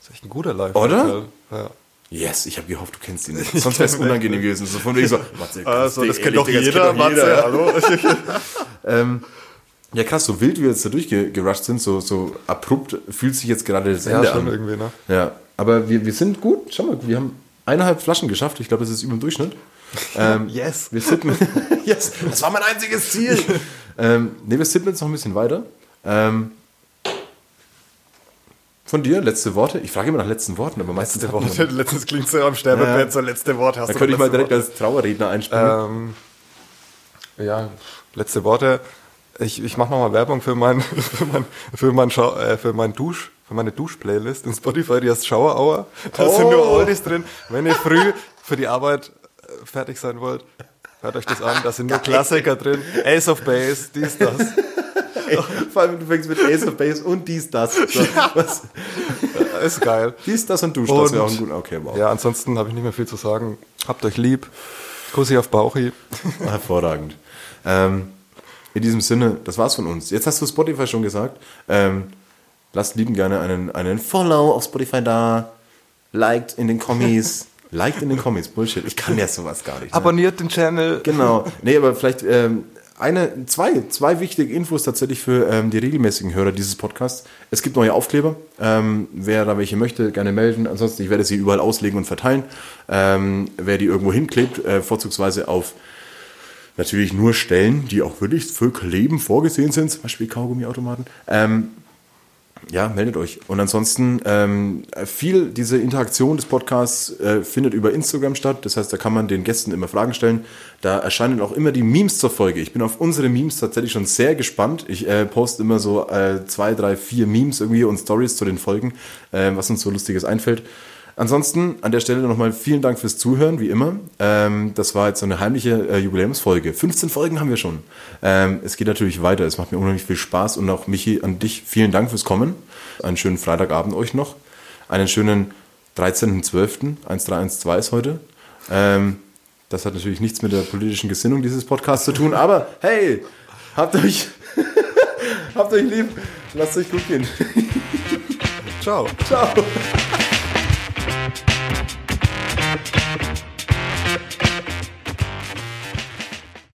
Speaker 2: Das ist echt ein guter Live.
Speaker 1: Oder?
Speaker 2: Ja.
Speaker 1: Yes, ich habe gehofft, du kennst ihn nicht. <laughs> Sonst wäre es unangenehm gewesen. So von wegen so, Matze,
Speaker 2: Also, das kennt
Speaker 1: ehrlich,
Speaker 2: doch jeder,
Speaker 1: kennt doch
Speaker 2: Matze, hallo? <laughs> <laughs>
Speaker 1: Ja, krass, so wild wie wir jetzt da durchgerusht sind, so, so abrupt fühlt sich jetzt gerade das
Speaker 2: Ja,
Speaker 1: Ende
Speaker 2: schon
Speaker 1: an.
Speaker 2: irgendwie, ne?
Speaker 1: Ja, aber wir, wir sind gut. Schau mal, wir haben eineinhalb Flaschen geschafft. Ich glaube, das ist über dem Durchschnitt. Ähm, <laughs>
Speaker 2: Yes.
Speaker 1: Wir sippen. <laughs> yes, das war mein einziges Ziel. <laughs> ähm, ne, wir sippen jetzt noch ein bisschen weiter. Ähm, von dir, letzte Worte. Ich frage immer nach letzten Worten, aber meistens
Speaker 2: Letzte Worte. Letztens klingt so am Sterbebett,
Speaker 1: Ja.
Speaker 2: so letzte Wort hast
Speaker 1: Da
Speaker 2: du
Speaker 1: könnte ich mal direkt als Trauerredner einspringen.
Speaker 2: Ähm, ja, letzte Worte. Ich, ich mache nochmal Werbung für mein, <laughs> für mein, für mein, Schau, äh, für mein Dusch, für meine Dusch-Playlist in Spotify, die heißt Shower Hour. Da sind nur Oldies drin. Wenn ihr früh für die Arbeit äh, fertig sein wollt, hört euch das an. Da sind nur Klassiker drin. Ace of Base, dies, das. <laughs>
Speaker 1: Ey, vor allem, du fängst mit Ace of Base und dies, das. So, was?
Speaker 2: Ist geil.
Speaker 1: Dies, das und Dusch, das wäre auch ein
Speaker 2: Und-
Speaker 1: guter. Okay, wow.
Speaker 2: Ja, ansonsten habe ich nicht mehr viel zu sagen. Habt euch lieb. Kussi auf Bauchi.
Speaker 1: Hervorragend. Ähm, in diesem Sinne, das war's von uns. Jetzt hast du Spotify schon gesagt. Ähm, lasst lieben gerne einen, einen Follow auf Spotify da. Liked in den Kommis. <laughs> Liked in den Comments. Bullshit. Ich kann ja sowas gar nicht. Ne?
Speaker 2: Abonniert den Channel.
Speaker 1: Genau. <laughs> Nee, aber vielleicht ähm, eine, zwei, zwei wichtige Infos tatsächlich für ähm, die regelmäßigen Hörer dieses Podcasts. Es gibt neue Aufkleber. Ähm, wer da welche möchte, gerne melden. Ansonsten, ich werde sie überall auslegen und verteilen. Ähm, wer die irgendwo hinklebt, äh, vorzugsweise auf natürlich nur Stellen, die auch wirklich für Kleben vorgesehen sind, zum Beispiel Kaugummiautomaten. Ähm, ja, meldet euch. Und ansonsten, ähm, viel diese Interaktion des Podcasts äh, findet über Instagram statt. Das heißt, da kann man den Gästen immer Fragen stellen. Da erscheinen auch immer die Memes zur Folge. Ich bin auf unsere Memes tatsächlich schon sehr gespannt. Ich äh, poste immer so äh, zwei, drei, vier Memes irgendwie und Stories zu den Folgen, äh, was uns so Lustiges einfällt. Ansonsten an der Stelle nochmal vielen Dank fürs Zuhören, wie immer. Ähm, das war jetzt so eine heimliche äh, Jubiläumsfolge. 15 Folgen haben wir schon. Ähm, es geht natürlich weiter. Es macht mir unheimlich viel Spaß und auch Michi, an dich vielen Dank fürs Kommen. Einen schönen Freitagabend euch noch. Einen schönen 13.12. 1312 ist heute. Ähm, das hat natürlich nichts mit der politischen Gesinnung dieses Podcasts zu tun, aber hey, habt euch, <laughs> habt euch lieb. Lasst euch gut gehen. <laughs>
Speaker 2: Ciao.
Speaker 1: Ciao.